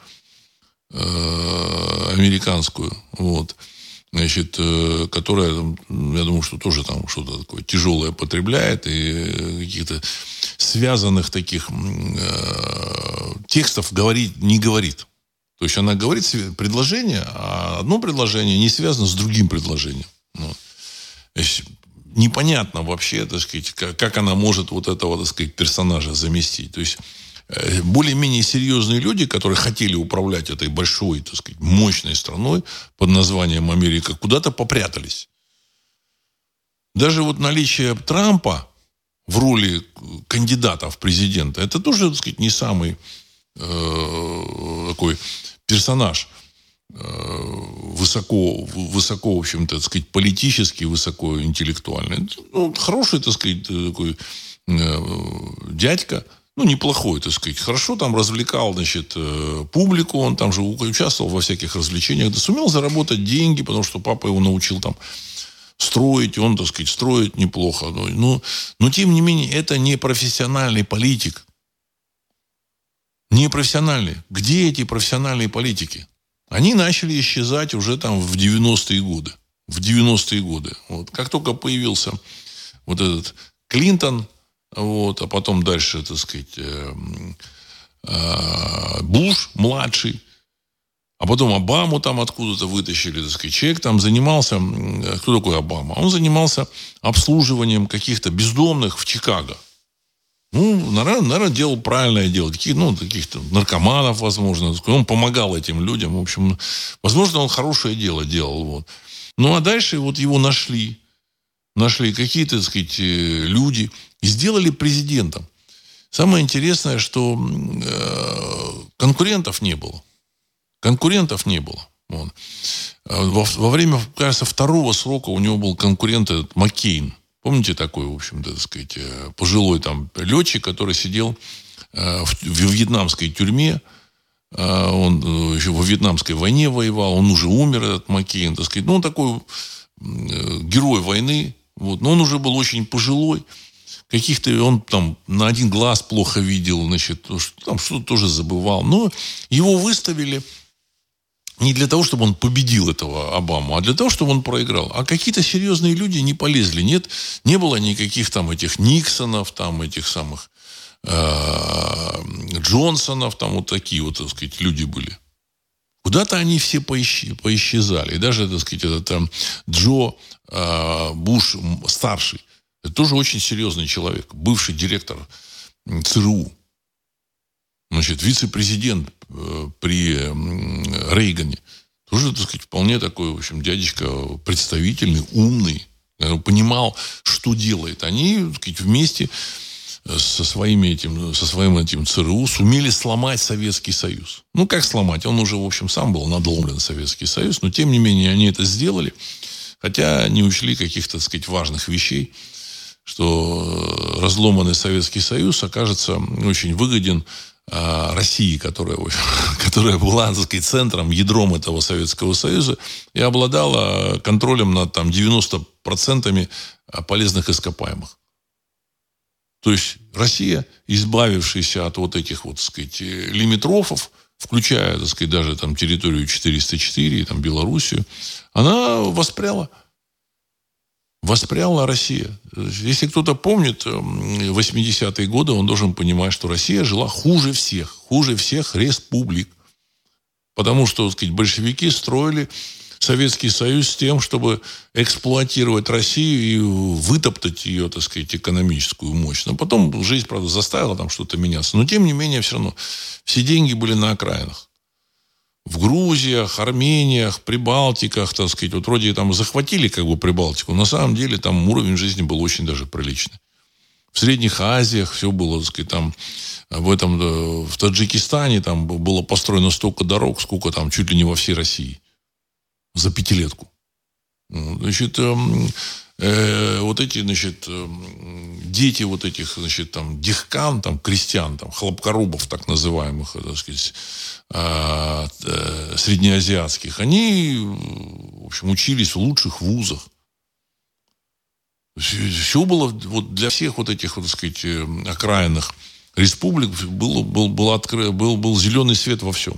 э, американскую, вот, значит, э, которая, я думаю, что тоже там что-то такое тяжелое потребляет и каких-то связанных таких э, текстов говорит, не говорит. То есть она говорит предложение, а одно предложение не связано с другим предложением. Вот непонятно вообще, так сказать, как, как она может вот этого, так сказать, персонажа заместить. То есть э, более-менее серьезные люди, которые хотели управлять этой большой, так сказать, мощной страной под названием Америка, куда-то попрятались. Даже вот наличие Трампа в роли кандидата в президента, это тоже, так сказать, не самый э, такой персонаж – Э, высоко, высоко, в общем-то, так сказать, политически, высоко интеллектуальный. Ну, хороший, так сказать, такой э, дядька, ну, неплохой, так сказать, хорошо там развлекал, значит, э, публику, он там же участвовал во всяких развлечениях, да сумел заработать деньги, потому что папа его научил там строить, он, так сказать, строит неплохо. Но, но, но тем не менее, это не профессиональный политик. Не профессиональный. Где эти профессиональные политики? Они начали исчезать уже там в 90-е годы. В 90-е годы. Вот. Как только появился вот этот Клинтон, вот, а потом дальше, так сказать, э, э, Буш младший, А потом Обаму там откуда-то вытащили, так сказать. Человек там занимался... Кто такой Обама? Он занимался обслуживанием каких-то бездомных в Чикаго. Ну, наверное, наверное, делал правильное дело. Таких, ну, каких-то наркоманов, возможно. Он помогал этим людям. В общем, возможно, он хорошее дело делал. Вот. Ну, а дальше вот его нашли. Нашли какие-то, так сказать, э, люди. И сделали президентом. Самое интересное, что э, конкурентов не было. Конкурентов не было. Вот. А во, во время, кажется, второго срока у него был конкурент этот Маккейн. Помните такой, в общем-то, так сказать, э, пожилой там летчик, который сидел э, в, вьетнамской тюрьме. Э, он еще во вьетнамской войне воевал. Он уже умер, этот Маккейн, так сказать. Ну, он такой герой войны. Вот. Но он уже был очень пожилой. Каких-то он там на один глаз плохо видел, значит, там что-то тоже забывал. Но его выставили не для того, чтобы он победил этого Обаму, а для того, чтобы он проиграл. А какие-то серьезные люди не полезли. Нет, не было никаких там этих Никсонов, там этих самых э, Джонсонов, там вот такие вот, так сказать, люди были. Куда-то они все поисч... поисчезали. И даже, так сказать, этот там, Джо э, Буш старший, это тоже очень серьезный человек, бывший директор ЦРУ. Значит, вице-президент при Рейгане. Тоже, так сказать, вполне такой, в общем, дядечка представительный, умный, понимал, что делает. Они, так сказать, вместе со, своими этим, со своим этим ЦРУ сумели сломать Советский Союз. Ну, как сломать? Он уже, в общем, сам был надломлен, Советский Союз, но, тем не менее, они это сделали, хотя не учли каких-то, так сказать, важных вещей, что разломанный Советский Союз окажется очень выгоден России, которая, которая была, так сказать, центром, ядром этого Советского Союза и обладала контролем над там, 90% полезных ископаемых. То есть Россия, избавившаяся от вот этих вот, так сказать, лимитрофов, включая, так сказать, даже там территорию 404, там Белоруссию, она воспряла – воспряла Россия. Если кто-то помнит 80-е эм, годы, он должен понимать, что Россия жила хуже всех, хуже всех республик. Потому что, так сказать, большевики строили Советский Союз с тем, чтобы эксплуатировать Россию и вытоптать ее, так сказать, экономическую мощь. Но потом жизнь, правда, заставила там что-то меняться. Но, тем не менее, все равно все деньги были на окраинах в Грузиях, Армениях, Прибалтиках, так сказать, вот вроде там захватили как бы Прибалтику, на самом деле там уровень жизни был очень даже приличный. В Средних Азиях все было, так сказать, там в этом, э, в Таджикистане там было построено столько дорог, сколько там чуть ли не во всей России за пятилетку. Значит, эм, э, вот эти, значит, э, дети вот этих, значит, там, дихкан, там, крестьян, там, хлопкорубов, так называемых, так сказать, э, э, среднеазиатских, они, в общем, учились в лучших вузах. Все было вот для всех вот этих, вот, так сказать, э, окраинных республик было, был, был, откры, был, был зеленый свет во всем.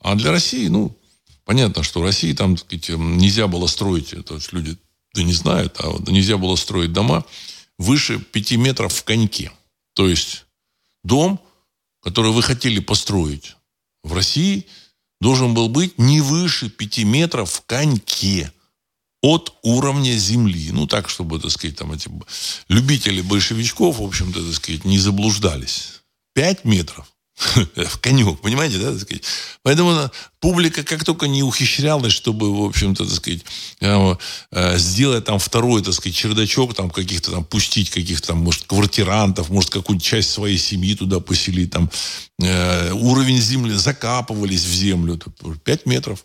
А для России, ну, Понятно, что России там так сказать, нельзя было строить, это люди да не знают, а вот нельзя было строить дома выше 5 метров в коньке. То есть дом, который вы хотели построить в России, должен был быть не выше 5 метров в коньке от уровня земли. Ну, так, чтобы, так сказать, там эти любители большевичков, в общем-то, так сказать, не заблуждались. 5 метров в конек, понимаете, да, так сказать. Поэтому публика как только не ухищрялась, чтобы, в общем-то, так сказать, э, э, сделать там второй, так сказать, чердачок, там каких-то там пустить каких-то там, может, квартирантов, может, какую-нибудь часть своей семьи туда поселить, там э, уровень земли, закапывались в землю, 5 метров,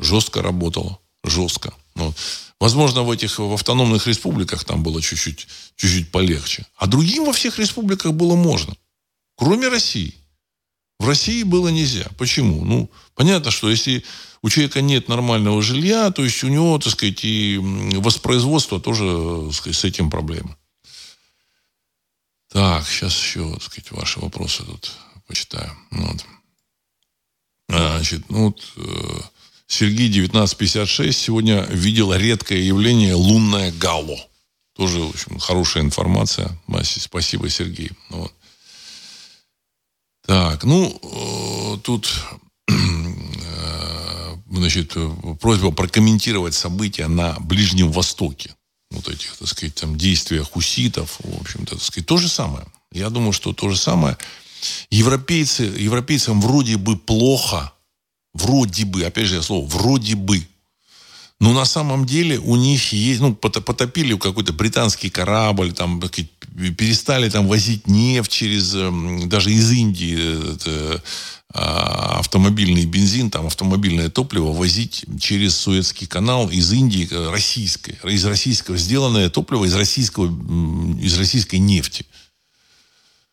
жестко работало, жестко. Вот. Возможно, в этих в автономных республиках там было чуть-чуть, чуть-чуть полегче. А другим во всех республиках было можно. Кроме России. В России было нельзя. Почему? Ну, понятно, что если у человека нет нормального жилья, то есть у него, так сказать, и воспроизводство тоже, так сказать, с этим проблема. Так, сейчас еще, так сказать, ваши вопросы тут почитаю. Ну вот. А, значит, ну вот, э, Сергей 1956 сегодня видел редкое явление лунное гало. Тоже, в общем, хорошая информация. Спасибо, Сергей. Ну вот. Так, ну, э, тут значит, просьба прокомментировать события на Ближнем Востоке. Вот этих, так сказать, там, действия хуситов, в общем-то, так сказать, то же самое. Я думаю, что то же самое. Европейцы, европейцам вроде бы плохо, вроде бы, опять же я слово, вроде бы. Но на самом деле у них есть, ну, потопили какой-то британский корабль, там, перестали там возить нефть через, эм, даже из Индии, это, а, автомобильный бензин, там автомобильное топливо возить через Суэцкий канал из Индии э, российской, из российского, сделанное топливо из российского, из российской нефти.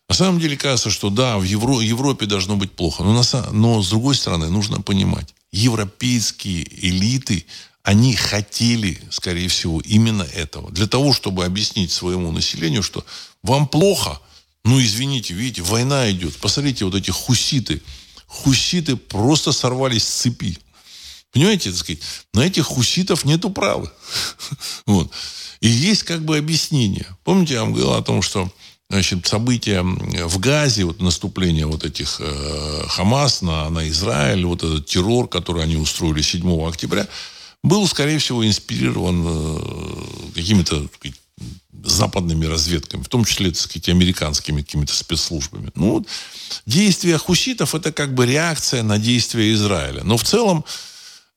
На самом деле кажется, что да, в Евро, Европе должно быть плохо. Но, на, но с другой стороны, нужно понимать, европейские элиты, они хотели, скорее всего, именно этого. Для того, чтобы объяснить своему населению, что вам плохо, ну, извините, видите, война идет. Посмотрите, вот эти хуситы – хуситы просто сорвались с цепи. Понимаете, так сказать, на этих хуситов нету права. Вот. И есть как бы объяснение. Помните, я вам говорил о том, что значит, события в Газе, вот наступление вот этих э, Хамас на, на Израиль, вот этот террор, который они устроили 7 октября, был, скорее всего, инспирирован э, какими-то западными разведками, в том числе, так сказать, американскими какими-то спецслужбами. Ну, вот, действия хуситов – это как бы реакция на действия Израиля. Но в целом,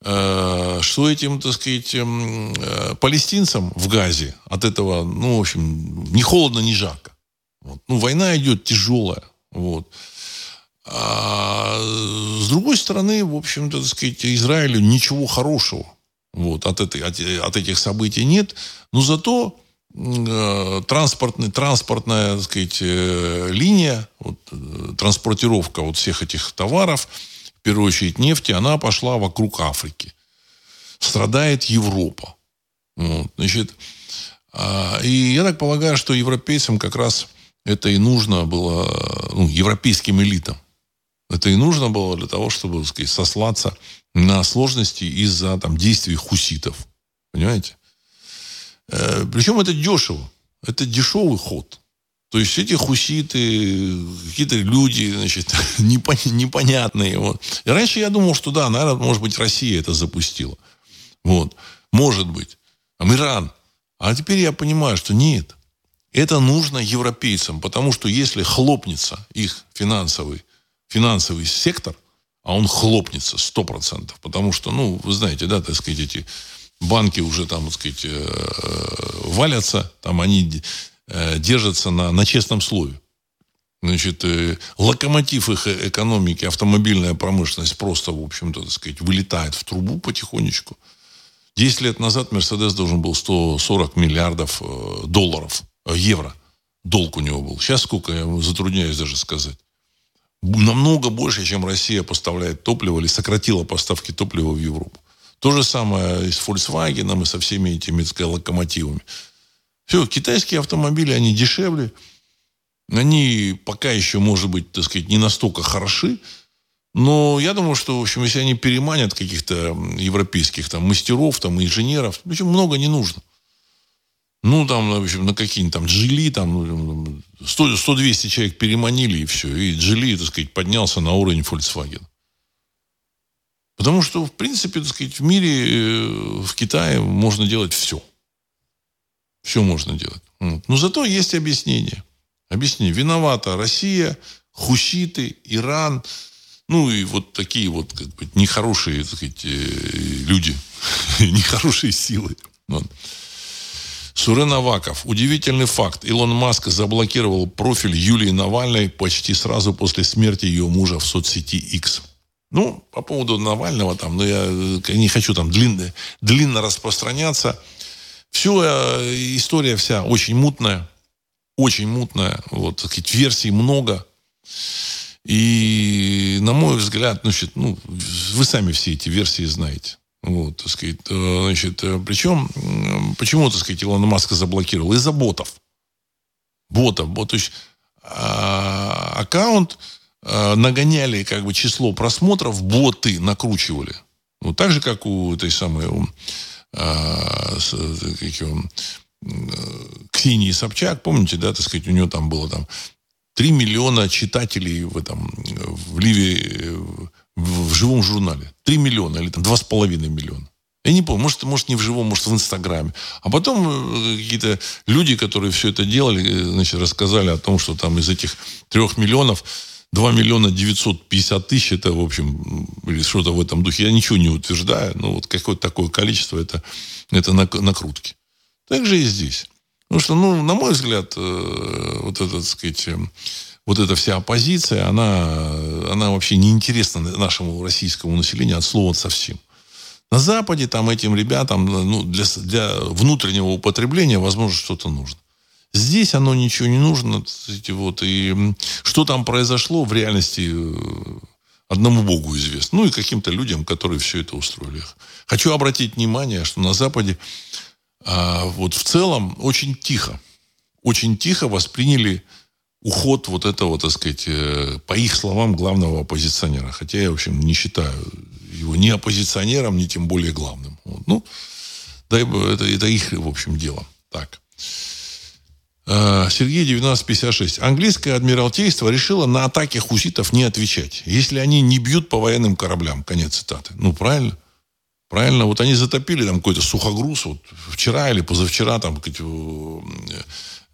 э, что этим, так сказать, эм, э, палестинцам в Газе от этого, ну, в общем, ни холодно, ни жарко. Вот. Ну, война идет тяжелая. Вот. А с другой стороны, в общем-то, так сказать, Израилю ничего хорошего вот, от, этой, от, от этих событий нет. Но зато Э, транспортный, транспортная так сказать, э, линия, вот, э, транспортировка вот всех этих товаров, в первую очередь нефти, она пошла вокруг Африки. Страдает Европа. Вот, значит, а, и я так полагаю, что европейцам как раз это и нужно было, ну, европейским элитам. Это и нужно было для того, чтобы, так сказать, сослаться на сложности из-за там, действий хуситов. Понимаете? Э, Причем это дешево. Это дешевый ход. То есть эти хуситы, какие-то люди, значит, непонятные. Вот. И раньше я думал, что да, наверное, может быть, Россия это запустила. Вот. Может быть. А Иран. А теперь я понимаю, что нет. Это нужно европейцам, потому что если хлопнется их финансовый, финансовый сектор, а он хлопнется 100%, потому что, ну, вы знаете, да, так сказать, эти банки уже там, так сказать, э, валятся, там они э, держатся на, на честном слове. Значит, э, локомотив их экономики, автомобильная промышленность просто, в общем-то, так сказать, вылетает в трубу потихонечку. Десять лет назад Мерседес должен был 140 миллиардов долларов, евро. Долг у него был. Сейчас сколько, я затрудняюсь даже сказать. Намного больше, чем Россия поставляет топливо или сократила поставки топлива в Европу. То же самое и с Volkswagen, и со всеми этими сказать, локомотивами. Все, китайские автомобили, они дешевле. Они пока еще, может быть, так сказать, не настолько хороши. Но я думаю, что, в общем, если они переманят каких-то европейских там мастеров, там, инженеров, причем много не нужно. Ну, там, в общем, на какие-нибудь там джили, там, 100-200 человек переманили, и все. И джили, так сказать, поднялся на уровень Volkswagen. Потому что, в принципе, так сказать, в мире, э, в Китае можно делать все. Все можно делать. Но зато есть объяснение. Объяснение. Виновата Россия, хуситы, Иран, ну и вот такие вот как бы, нехорошие так сказать, э, люди, нехорошие силы. Вот. Сурен Аваков. Удивительный факт. Илон Маск заблокировал профиль Юлии Навальной почти сразу после смерти ее мужа в соцсети X. Ну, по поводу Навального, там, ну, я э, не хочу там длинно, длинно распространяться. Все, э, история вся очень мутная. Очень мутная. Вот, так сказать, версий много. И, на мой взгляд, значит, ну, вы сами все эти версии знаете. Вот, так сказать, э, значит, причем, почему, так сказать, Илона Маска заблокировал? Из-за ботов. Ботов. Вот, то есть, а, аккаунт, Э, нагоняли как бы число просмотров, боты накручивали. Ну, так же, как у этой самой у, а, как его, Ксении Собчак, помните, да, так сказать, у нее там было там 3 миллиона читателей в этом, в Ливе, в, живом журнале. 3 миллиона или там 2,5 миллиона. Я не помню, может, может не в живом, может в Инстаграме. А потом э, какие-то люди, которые все это делали, э, значит, рассказали о том, что там из этих трех миллионов 2 миллиона 950 тысяч, это, в общем, или что-то в этом духе. Я ничего не утверждаю, но вот какое-то такое количество, это, это накрутки. Так же и здесь. Потому что, ну, на мой взгляд, э, вот это, так сказать, вот эта вся оппозиция, она, она вообще неинтересна нашему российскому населению от слова совсем. На Западе там этим ребятам ну, для, для внутреннего употребления, возможно, что-то нужно. Здесь оно ничего не нужно. Вот, и что там произошло, в реальности э, одному Богу известно. Ну и каким-то людям, которые все это устроили. Хочу обратить внимание, что на Западе а, вот в целом очень тихо. Очень тихо восприняли уход вот этого, так сказать, э, по их словам, главного оппозиционера. Хотя я, в общем, не считаю его ни оппозиционером, ни тем более главным. Вот. Ну, бы, это, это их, в общем, дело. Так. Э, Сергей 1956. Английское адмиралтейство решило на атаки хуситов не отвечать, если они не бьют по военным кораблям. Конец цитаты. Ну, правильно. Правильно. Вот они затопили там какой-то сухогруз. Вот вчера или позавчера там э,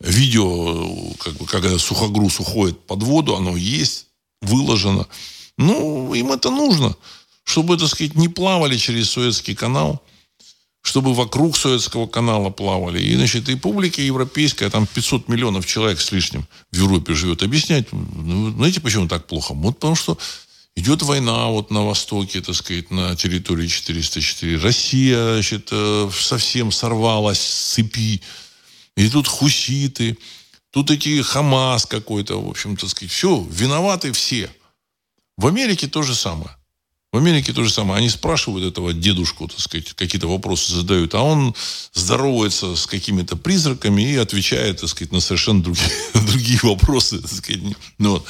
видео, как бы, когда сухогруз уходит под воду, оно есть, выложено. Ну, им это нужно чтобы, так сказать, не плавали через Суэцкий канал, чтобы вокруг Суэцкого канала плавали. И, значит, и публика европейская, там 500 миллионов человек с лишним в Европе живет, объяснять, ну, знаете, почему так плохо? Вот потому что идет война вот на востоке, так сказать, на территории 404. Россия, значит, э, совсем сорвалась с цепи. И тут хуситы, тут эти Хамас какой-то, в общем, так сказать. Все, виноваты все. В Америке то же самое. В Америке то же самое. Они спрашивают этого дедушку, так сказать, какие-то вопросы задают, а он здоровается с какими-то призраками и отвечает, так сказать, на совершенно другие, другие вопросы, так сказать, ну,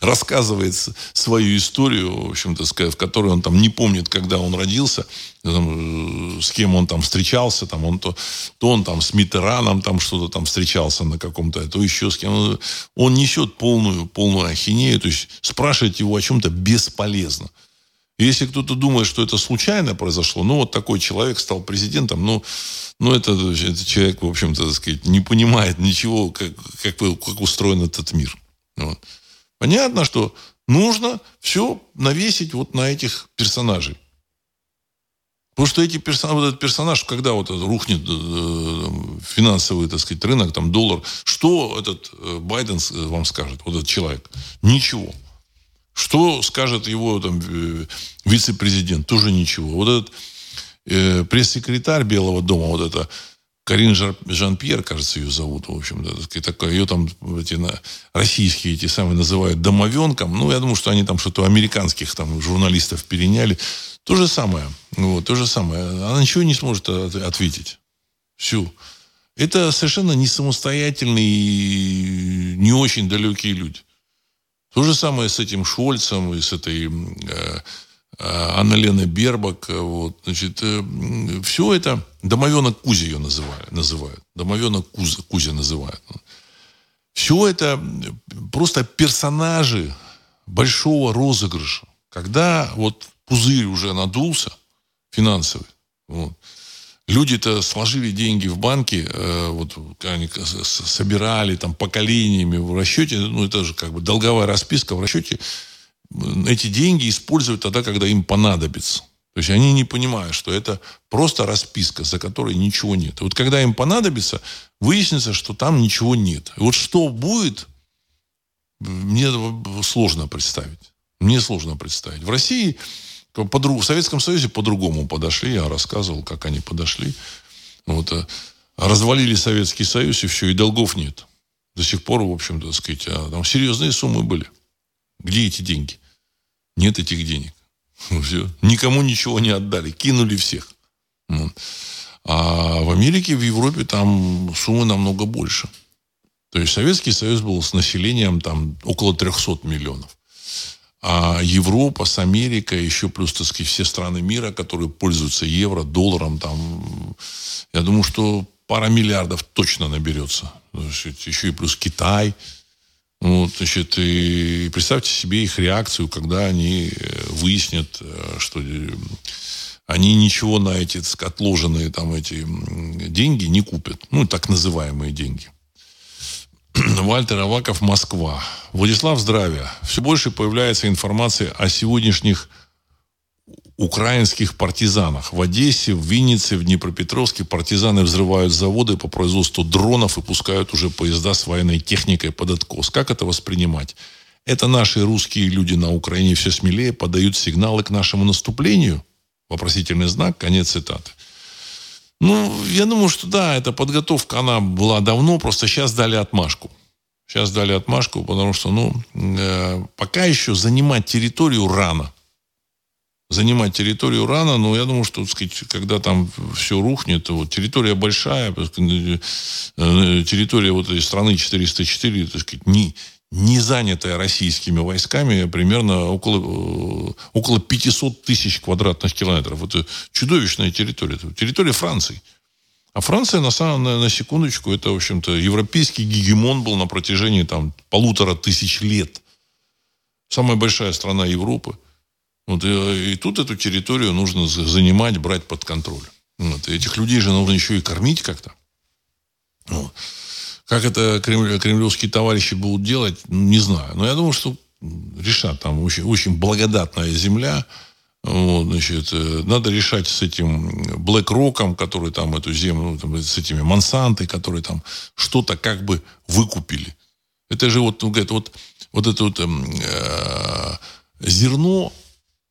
рассказывает свою историю, в общем-то, в которой он там не помнит, когда он родился, там, э, с кем он там встречался, там он то, то он там с Митераном там что-то там встречался на каком-то, то еще с кем. Он несет полную, полную ахинею, то есть спрашивать его о чем-то бесполезно. Если кто-то думает, что это случайно произошло, ну, вот такой человек стал президентом, ну, ну это, это человек, в общем-то, так сказать, не понимает ничего, как, как, как устроен этот мир. Вот. Понятно, что нужно все навесить вот на этих персонажей. Потому что эти персонажи, вот этот персонаж, когда вот рухнет э, финансовый, так сказать, рынок, там доллар, что этот э, Байден э, вам скажет, вот этот человек? Ничего. Что скажет его там, э, вице-президент? Тоже ничего. Вот этот э, пресс-секретарь Белого дома, вот это Карин Жан-Пьер, кажется, ее зовут, в общем, да, такая, ее там эти, на, российские эти самые называют домовенком. Ну, я думаю, что они там что-то американских там журналистов переняли. То же самое. Вот, то же самое. Она ничего не сможет ответить. Всю. Это совершенно не самостоятельные, не очень далекие люди. То же самое с этим Шольцем и с этой э, э, Анна-Лена Бербак. Вот, значит, э, все это домовенок Кузя ее называют. называют. Домовенок Кузя, Кузя называют. Все это просто персонажи большого розыгрыша. Когда вот пузырь уже надулся финансовый, вот, Люди-то сложили деньги в банке, э, вот они собирали там поколениями в расчете, ну это же как бы долговая расписка в расчете. Эти деньги используют тогда, когда им понадобится. То есть они не понимают, что это просто расписка, за которой ничего нет. Вот когда им понадобится, выяснится, что там ничего нет. И вот что будет, мне сложно представить. Мне сложно представить. В России по в Советском Союзе по-другому подошли. Я рассказывал, как они подошли. Вот, э, развалили Советский Союз, и все, и долгов нет. До сих пор, в общем-то, так сказать, а там серьезные суммы были. Где эти деньги? Нет этих денег. Все. Никому ничего не отдали. Кинули всех. А в Америке, в Европе там суммы намного больше. То есть Советский Союз был с населением там около 300 миллионов. А Европа с Америкой, еще плюс, так сказать, все страны мира, которые пользуются евро, долларом, там, я думаю, что пара миллиардов точно наберется. Еще и плюс Китай. Вот, значит, и представьте себе их реакцию, когда они э, выяснят, э, что э, они ничего на эти отложенные там эти деньги не купят. Ну, так называемые деньги. Вальтер Аваков, Москва. Владислав, здравия. Все больше появляется информация о сегодняшних украинских партизанах. В Одессе, в Виннице, в Днепропетровске партизаны взрывают заводы по производству дронов и пускают уже поезда с военной техникой под откос. Как это воспринимать? Это наши русские люди на Украине все смелее подают сигналы к нашему наступлению? Вопросительный знак, конец цитаты. Ну, я думаю, что да, эта подготовка, она была давно, просто сейчас дали отмашку. Сейчас дали отмашку, потому что, ну, э, пока еще занимать территорию рано. Занимать территорию рано, но я думаю, что, так сказать, когда там все рухнет, вот, территория большая, э, территория вот этой страны 404, так сказать, не, не занятая российскими войсками, примерно около, э, около 500 тысяч квадратных километров. Это чудовищная территория. Это территория Франции. А Франция, на, самом, на, на секундочку, это, в общем-то, европейский гегемон был на протяжении там, полутора тысяч лет. Самая большая страна Европы. Вот, и, и тут эту территорию нужно занимать, брать под контроль. Вот, и этих людей же нужно еще и кормить как-то. Вот. Как это кремль, кремлевские товарищи будут делать, не знаю. Но я думаю, что решат. Там очень, очень благодатная земля. Вот, значит, э, надо решать с этим Блэк Роком, который там эту землю, ну, там, с этими Монсантой, которые там что-то как бы выкупили. Это же вот, говорят, вот, вот это вот эм, э, зерно,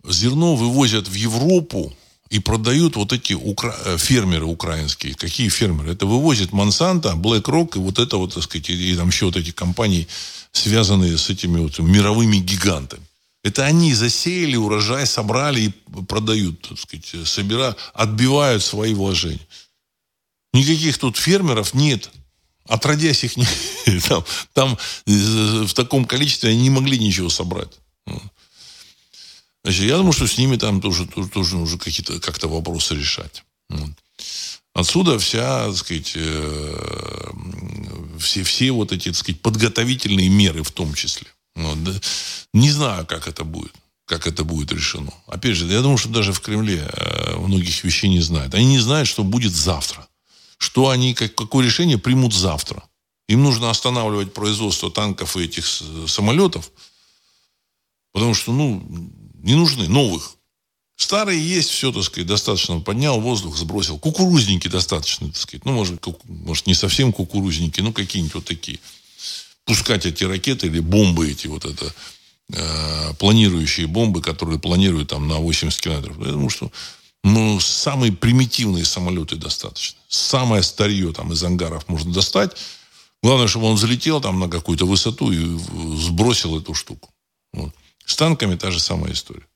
зерно вывозят в Европу, и продают вот эти укра... Э, фермеры украинские. Какие фермеры? Это вывозит Монсанто, BlackRock и вот это вот, так сказать, и, и там еще вот эти компании, связанные с этими вот мировыми гигантами. Это они засеяли урожай, собрали и продают, так сказать, собира, отбивают свои вложения. Никаких тут фермеров нет. Отродясь их не, там, там э, в таком количестве они не могли ничего собрать. Значит, я думаю, что с ними там тоже, тоже, тоже нужно какие-то как-то вопросы решать. Вот. Отсюда вся, так сказать, э, все, все вот эти, так сказать, подготовительные меры в том числе. Вот. Не знаю, как это будет как это будет решено. Опять же, я думаю, что даже в Кремле э, многих вещей не знают. Они не знают, что будет завтра. Что они, как, какое решение примут завтра. Им нужно останавливать производство танков и этих самолетов, потому что, ну, не нужны, новых. Старые есть, все, так сказать, достаточно. Поднял воздух, сбросил. Кукурузники достаточно, так сказать. Ну, может, может не совсем кукурузники, но какие-нибудь вот такие. Пускать эти ракеты или бомбы эти вот это, э, планирующие бомбы, которые планируют там на 80 километров. Думаю, что ну, самые примитивные самолеты достаточно. Самое старье там из ангаров можно достать. Главное, чтобы он залетел там на какую-то высоту и сбросил эту штуку. Вот. С танками та же самая история.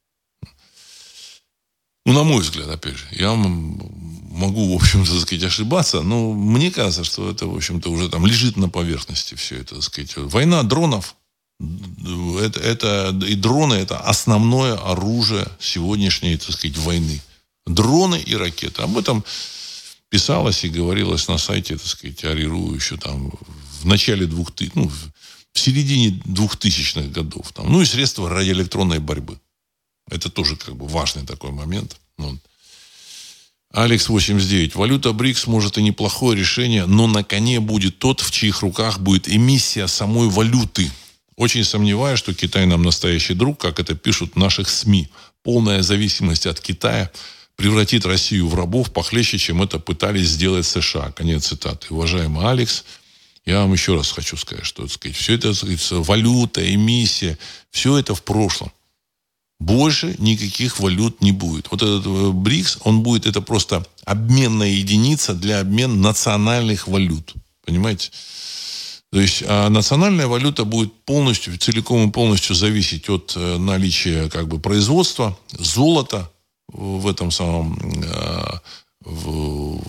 Ну, на мой взгляд, опять же, я могу, в общем-то, сказать, ошибаться, но мне кажется, что это, в общем-то, уже там лежит на поверхности все это, так сказать. Война дронов, это, это, и дроны это основное оружие сегодняшней, так сказать, войны. Дроны и ракеты. Об этом писалось и говорилось на сайте, так сказать, Ариру еще там в начале двух тысяч, ну, в середине 2000-х годов. Там, ну и средства радиоэлектронной борьбы. Это тоже как бы важный такой момент. Вот. Алекс 89. Валюта БРИКС может и неплохое решение, но на коне будет тот, в чьих руках будет эмиссия самой валюты. Очень сомневаюсь, что Китай нам настоящий друг, как это пишут в наших СМИ. Полная зависимость от Китая превратит Россию в рабов похлеще, чем это пытались сделать США. Конец цитаты. Уважаемый Алекс, я вам еще раз хочу сказать, что так сказать, все это, так сказать, валюта, эмиссия, все это в прошлом. Больше никаких валют не будет. Вот этот э, БРИКС, он будет, это просто обменная единица для обмена национальных валют. Понимаете? То есть а национальная валюта будет полностью, целиком и полностью зависеть от э, наличия как бы производства, золота в этом самом э, в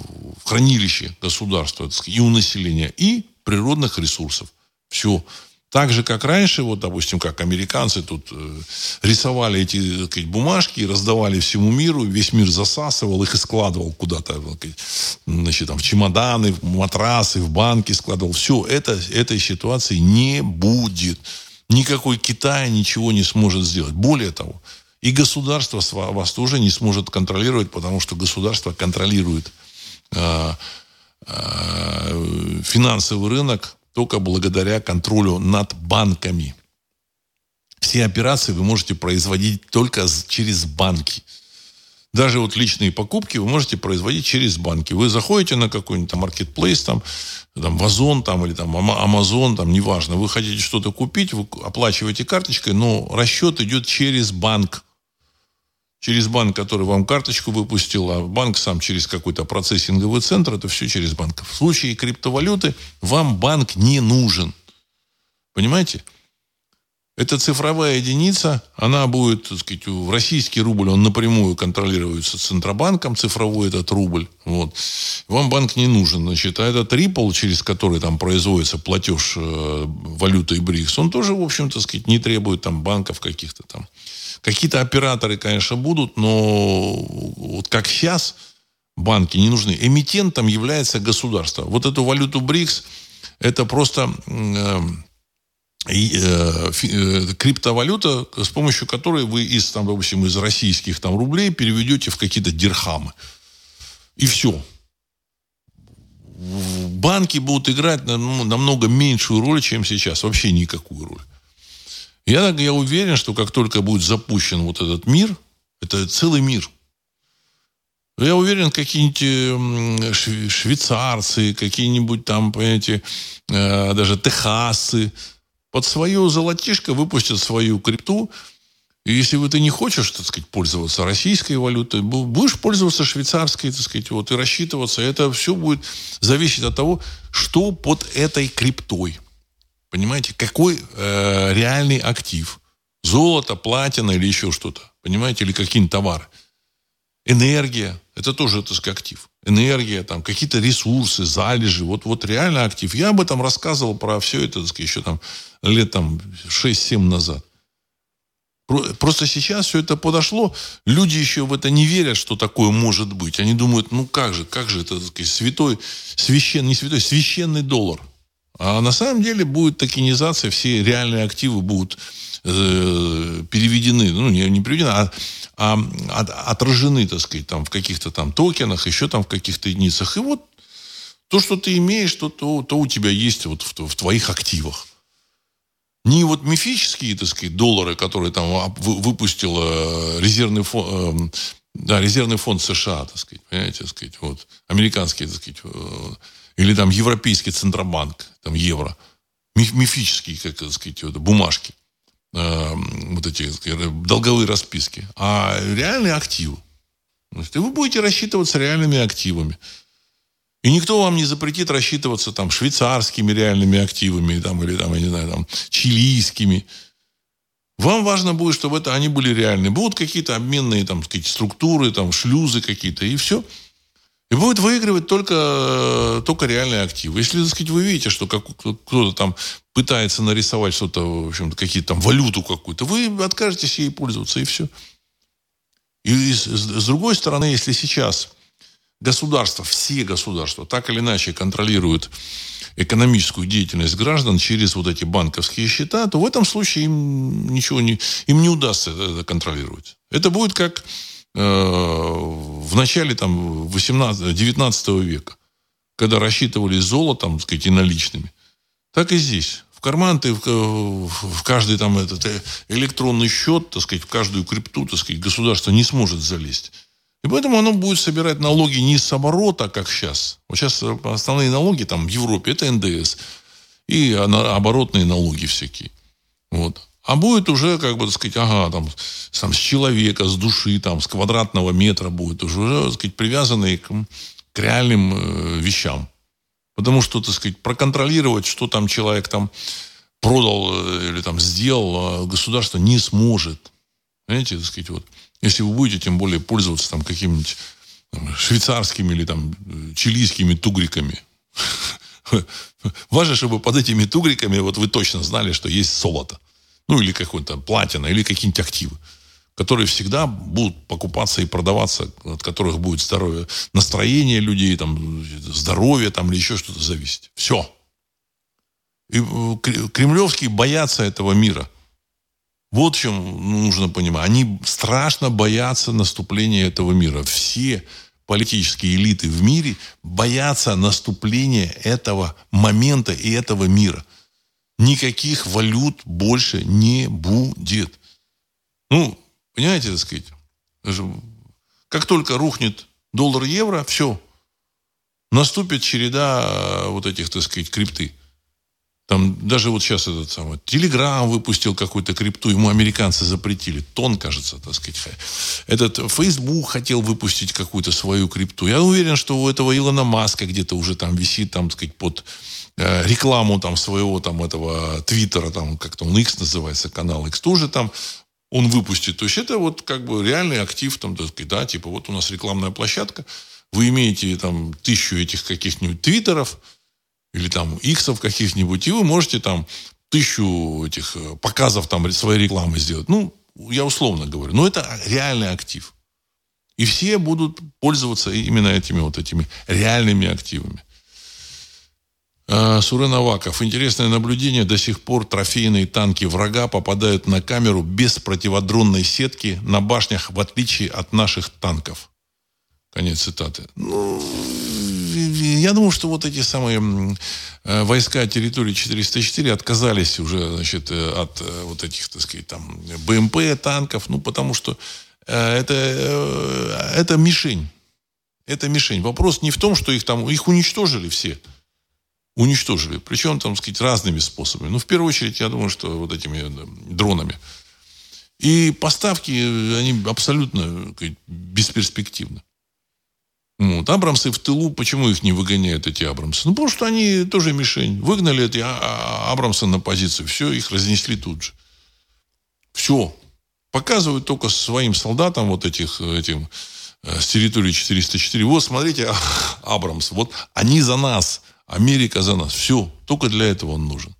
хранилище государства и у населения, и природных ресурсов. Все. Так же, как раньше, вот, допустим, как американцы тут э, рисовали эти так сказать, бумажки раздавали всему миру, весь мир засасывал их и складывал куда-то, значит, там, в чемоданы, в матрасы, в банки складывал. Все, это, этой ситуации не будет. Никакой Китай ничего не сможет сделать. Более того, и государство вас тоже не сможет контролировать, потому что государство контролирует э, э, финансовый рынок только благодаря контролю над банками. Все операции вы можете производить только через банки. Даже вот личные покупки вы можете производить через банки. Вы заходите на какой-нибудь там маркетплейс, там, там, Вазон, там, или там, Амазон, там, неважно. Вы хотите что-то купить, вы оплачиваете карточкой, но расчет идет через банк через банк, который вам карточку выпустил, а банк сам через какой-то процессинговый центр, это все через банк. В случае криптовалюты вам банк не нужен. Понимаете? Эта цифровая единица, она будет, так сказать, в российский рубль, он напрямую контролируется Центробанком, цифровой этот рубль. Вот. Вам банк не нужен. Значит, а этот Ripple, через который там производится платеж э, валютой БРИКС, он тоже, в общем-то, сказать, не требует там банков каких-то там. Какие-то операторы, конечно, будут, но вот как сейчас банки не нужны. Эмитентом является государство. Вот эту валюту БРИКС, это просто э, э, э, криптовалюта, с помощью которой вы из, там, допустим, из российских там, рублей переведете в какие-то дирхамы. И все. Банки будут играть ну, намного меньшую роль, чем сейчас. Вообще никакую роль. Я, я уверен, что как только будет запущен вот этот мир, это целый мир. Я уверен, какие-нибудь швейцарцы, какие-нибудь там, понимаете, э, даже техасы под свое золотишко выпустят свою крипту. И если вы ты не хочешь, так сказать, пользоваться российской валютой, будешь пользоваться швейцарской, так сказать, вот, и рассчитываться. Это все будет зависеть от того, что под этой криптой. Понимаете, какой э, реальный актив? Золото, платина или еще что-то. Понимаете, или какие-нибудь товары. Энергия, это тоже, так сказать, актив. Энергия, там, какие-то ресурсы, залежи. Вот, вот реально актив. Я об этом рассказывал про все это, так сказать, еще там лет там 6-7 назад. Просто сейчас все это подошло. Люди еще в это не верят, что такое может быть. Они думают, ну как же, как же это, так сказать, святой, священный, не святой, священный доллар. А на самом деле будет токенизация, все реальные активы будут э, переведены, ну, не, не переведены, а, а, а отражены, так сказать, там, в каких-то там токенах, еще там в каких-то единицах. И вот то, что ты имеешь, то, то, то у тебя есть вот в, в твоих активах. Не вот мифические, так сказать, доллары, которые там выпустил резервный фонд, э, да, резервный фонд США, так сказать, понимаете, так сказать, вот, американские, так сказать, э, или там Европейский Центробанк, там евро. Мифические, как сказать, вот, бумажки. Э, вот эти сказать, долговые расписки. А реальные активы. Значит, и вы будете рассчитываться реальными активами. И никто вам не запретит рассчитываться там швейцарскими реальными активами, там, или там, я не знаю, там, чилийскими. Вам важно будет, чтобы это они были реальные. Будут какие-то обменные там, сказать, структуры, там, шлюзы какие-то, и все. И будет выигрывать только, только реальные активы. Если, так сказать, вы видите, что как, кто-то там пытается нарисовать что-то, в общем-то, какие-то там валюту какую-то, вы откажетесь ей пользоваться, и все. И с, другой стороны, если сейчас государство, все государства так или иначе контролируют экономическую деятельность граждан через вот эти банковские счета, то в этом случае им ничего не, им не удастся это контролировать. Это будет как в начале там, 18, 19 века, когда рассчитывали золотом, так сказать, и наличными. Так и здесь. В карман ты в, в каждый там этот э, электронный счет, так сказать, в каждую крипту, так сказать, государство не сможет залезть. И поэтому оно будет собирать налоги не с оборота, как сейчас. Вот сейчас основные налоги там в Европе это НДС и оборотные налоги всякие. Вот. А будет уже, как бы, так сказать, ага, там, там с человека, с души, там, с квадратного метра будет уже, так сказать, привязанный к, к реальным э, вещам. Потому что, так сказать, проконтролировать, что там человек там продал э, или там сделал, э, государство не сможет. Понимаете, так сказать, вот. Если вы будете, тем более, пользоваться там какими-нибудь швейцарскими или там чилийскими тугриками, Важно, чтобы под этими тугриками вот вы точно знали, что есть золото. Ну, или какой-то платина, или какие-нибудь активы которые всегда будут покупаться и продаваться, от которых будет здоровье, настроение людей, там, здоровье там, или еще что-то зависеть. Все. И э, кремлевские боятся этого мира. Вот в чем нужно понимать. Они страшно боятся наступления этого мира. Все политические элиты в мире боятся наступления этого момента и этого мира. Никаких валют больше не будет. Ну, Понимаете, так сказать? Как только рухнет доллар-евро, все. Наступит череда э, вот этих, так сказать, крипты. Там даже вот сейчас этот самый Телеграм выпустил какую-то крипту, ему американцы запретили. Тон, кажется, так сказать. Этот Facebook хотел выпустить какую-то свою крипту. Я уверен, что у этого Илона Маска где-то уже там висит, там, так сказать, под рекламу там своего там этого Твиттера, там как-то он X называется, канал X, тоже там он выпустит. То есть это вот как бы реальный актив, там, так сказать, да, типа вот у нас рекламная площадка, вы имеете там тысячу этих каких-нибудь твиттеров или там иксов каких-нибудь, и вы можете там тысячу этих э, показов там своей рекламы сделать. Ну, я условно говорю. Но это реальный актив. И все будут пользоваться именно этими вот этими реальными активами. А, Сурен Аваков. Интересное наблюдение. До сих пор трофейные танки врага попадают на камеру без противодронной сетки на башнях, в отличие от наших танков. Конец цитаты. Ну, я думаю, что вот эти самые э, войска территории 404 отказались уже значит, э, от э, вот этих, так сказать, там, БМП, танков, ну, потому что это, это мишень. Это мишень. Вопрос не в том, что их там, их уничтожили все уничтожили. Причем, там, сказать, разными способами. Ну, в первую очередь, я думаю, что вот этими дронами. И поставки, они абсолютно сказать, бесперспективны. Вот. Абрамсы в тылу, почему их не выгоняют, эти Абрамсы? Ну, потому что они тоже мишень. Выгнали эти а, а, Абрамсы на позицию, все, их разнесли тут же. Все. Показывают только своим солдатам вот этих, этим, э, с территории 404. Вот, смотрите, Абрамс, вот они за нас – Америка за нас. Все. Только для этого он нужен.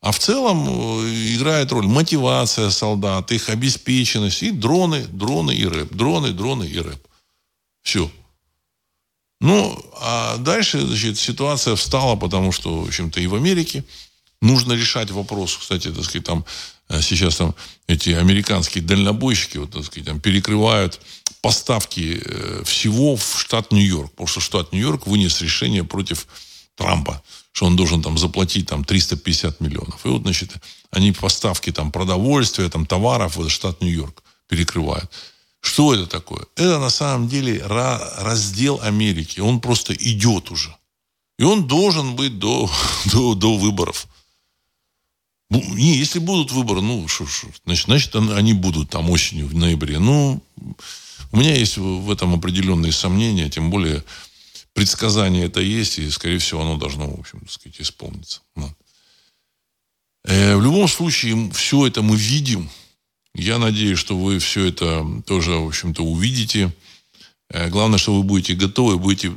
А в целом э, играет роль мотивация солдат, их обеспеченность и дроны, дроны и рэп. Дроны, дроны и рэп. Все. Ну, а дальше, значит, ситуация встала, потому что, в общем-то, и в Америке нужно решать вопрос. Кстати, так сказать, там э, сейчас там эти американские дальнобойщики, вот, так сказать, там перекрывают поставки э, всего в штат Нью-Йорк. Потому что штат Нью-Йорк вынес решение против Трампа, что он должен там заплатить там 350 миллионов. И вот, значит, они поставки там продовольствия, там товаров в штат Нью-Йорк перекрывают. Что это такое? Это на самом деле раздел Америки. Он просто идет уже. И он должен быть до, до, до выборов. Не, если будут выборы, ну, шо, шо, значит, значит, они будут там осенью, в ноябре. Ну, у меня есть в этом определенные сомнения, тем более предсказание это есть, и, скорее всего, оно должно, в общем, так сказать, исполниться. Вот. Э, в любом случае, все это мы видим. Я надеюсь, что вы все это тоже, в общем-то, увидите. Э, главное, что вы будете готовы, будете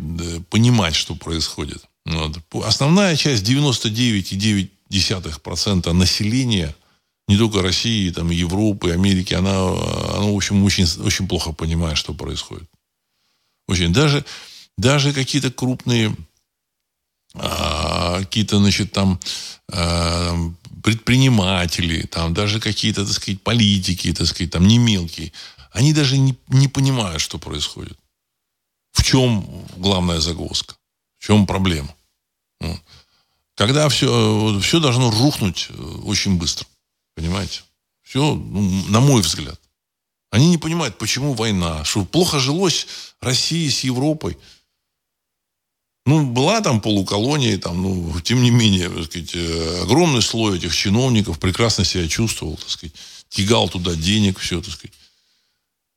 понимать, что происходит. Вот. Основная часть, 99,9% населения не только России, там, Европы, Америки, она, она в общем, очень, очень плохо понимает, что происходит. Очень. Даже, даже какие-то крупные а, какие-то, значит, там а, предприниматели, там даже какие-то, так сказать, политики, так сказать, там не мелкие, они даже не, не понимают, что происходит. В чем главная загвоздка? В чем проблема? Когда все, все должно рухнуть э, очень быстро. Понимаете? Все, ну, на мой взгляд. Они не понимают, почему война, что плохо жилось России с Европой. Ну, была там полуколония, там, ну, тем не менее, так сказать, э, огромный слой этих чиновников прекрасно себя чувствовал, так сказать, тягал туда денег, все, так сказать.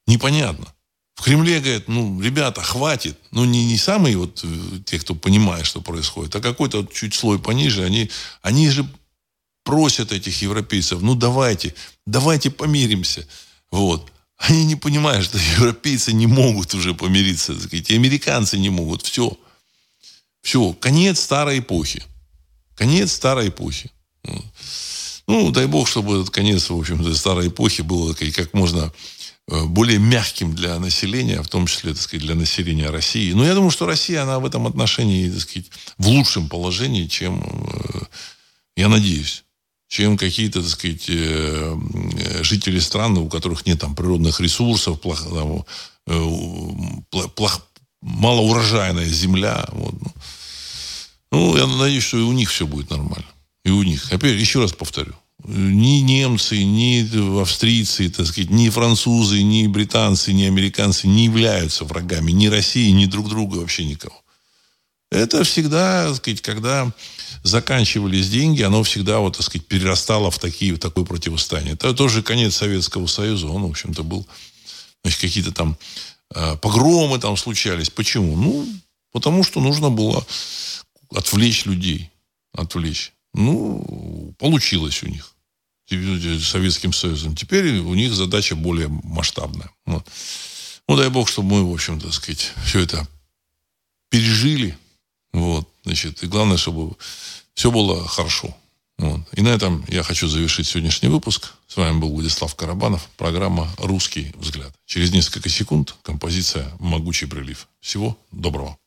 Непонятно. В Кремле говорят, ну, ребята, хватит. Ну, не, не самые вот э, те, кто понимает, что происходит, а какой-то чуть слой пониже, они, они же просят этих европейцев, ну давайте, давайте помиримся. Вот. Они не понимают, что европейцы не могут уже помириться, так сказать, и американцы не могут. Все. Все, конец старой эпохи. Конец старой эпохи. Ну, дай бог, чтобы этот конец, в общем-то, старой эпохи был как можно э, более мягким для населения, в том числе, так сказать, для населения России. Но я думаю, что Россия, она в этом отношении, так сказать, в лучшем положении, чем, э, я надеюсь, чем какие-то, так сказать, э, жители стран, у которых нет там природных ресурсов, плохо, там, плохо, малоурожайная земля. Вот. Ну, я надеюсь, что и у них все будет нормально. И у них. Опять, еще раз повторю. Ни немцы, ни австрийцы, так сказать, ни французы, ни британцы, ни американцы не являются врагами ни России, ни друг друга, вообще никого. Это всегда, так сказать, когда заканчивались деньги, оно всегда, вот, так сказать, перерастало в, такие, в такое противостояние. Это тоже конец Советского Союза. Он, в общем-то, был значит, какие-то там э, погромы там случались. Почему? Ну, потому что нужно было отвлечь людей. Отвлечь. Ну, получилось у них. Советским Союзом. Теперь у них задача более масштабная. Вот. Ну, дай бог, чтобы мы, в общем, так сказать, все это пережили. Вот, значит, и главное, чтобы все было хорошо. Вот. И на этом я хочу завершить сегодняшний выпуск. С вами был Владислав Карабанов. Программа «Русский взгляд». Через несколько секунд композиция «Могучий прилив». Всего доброго.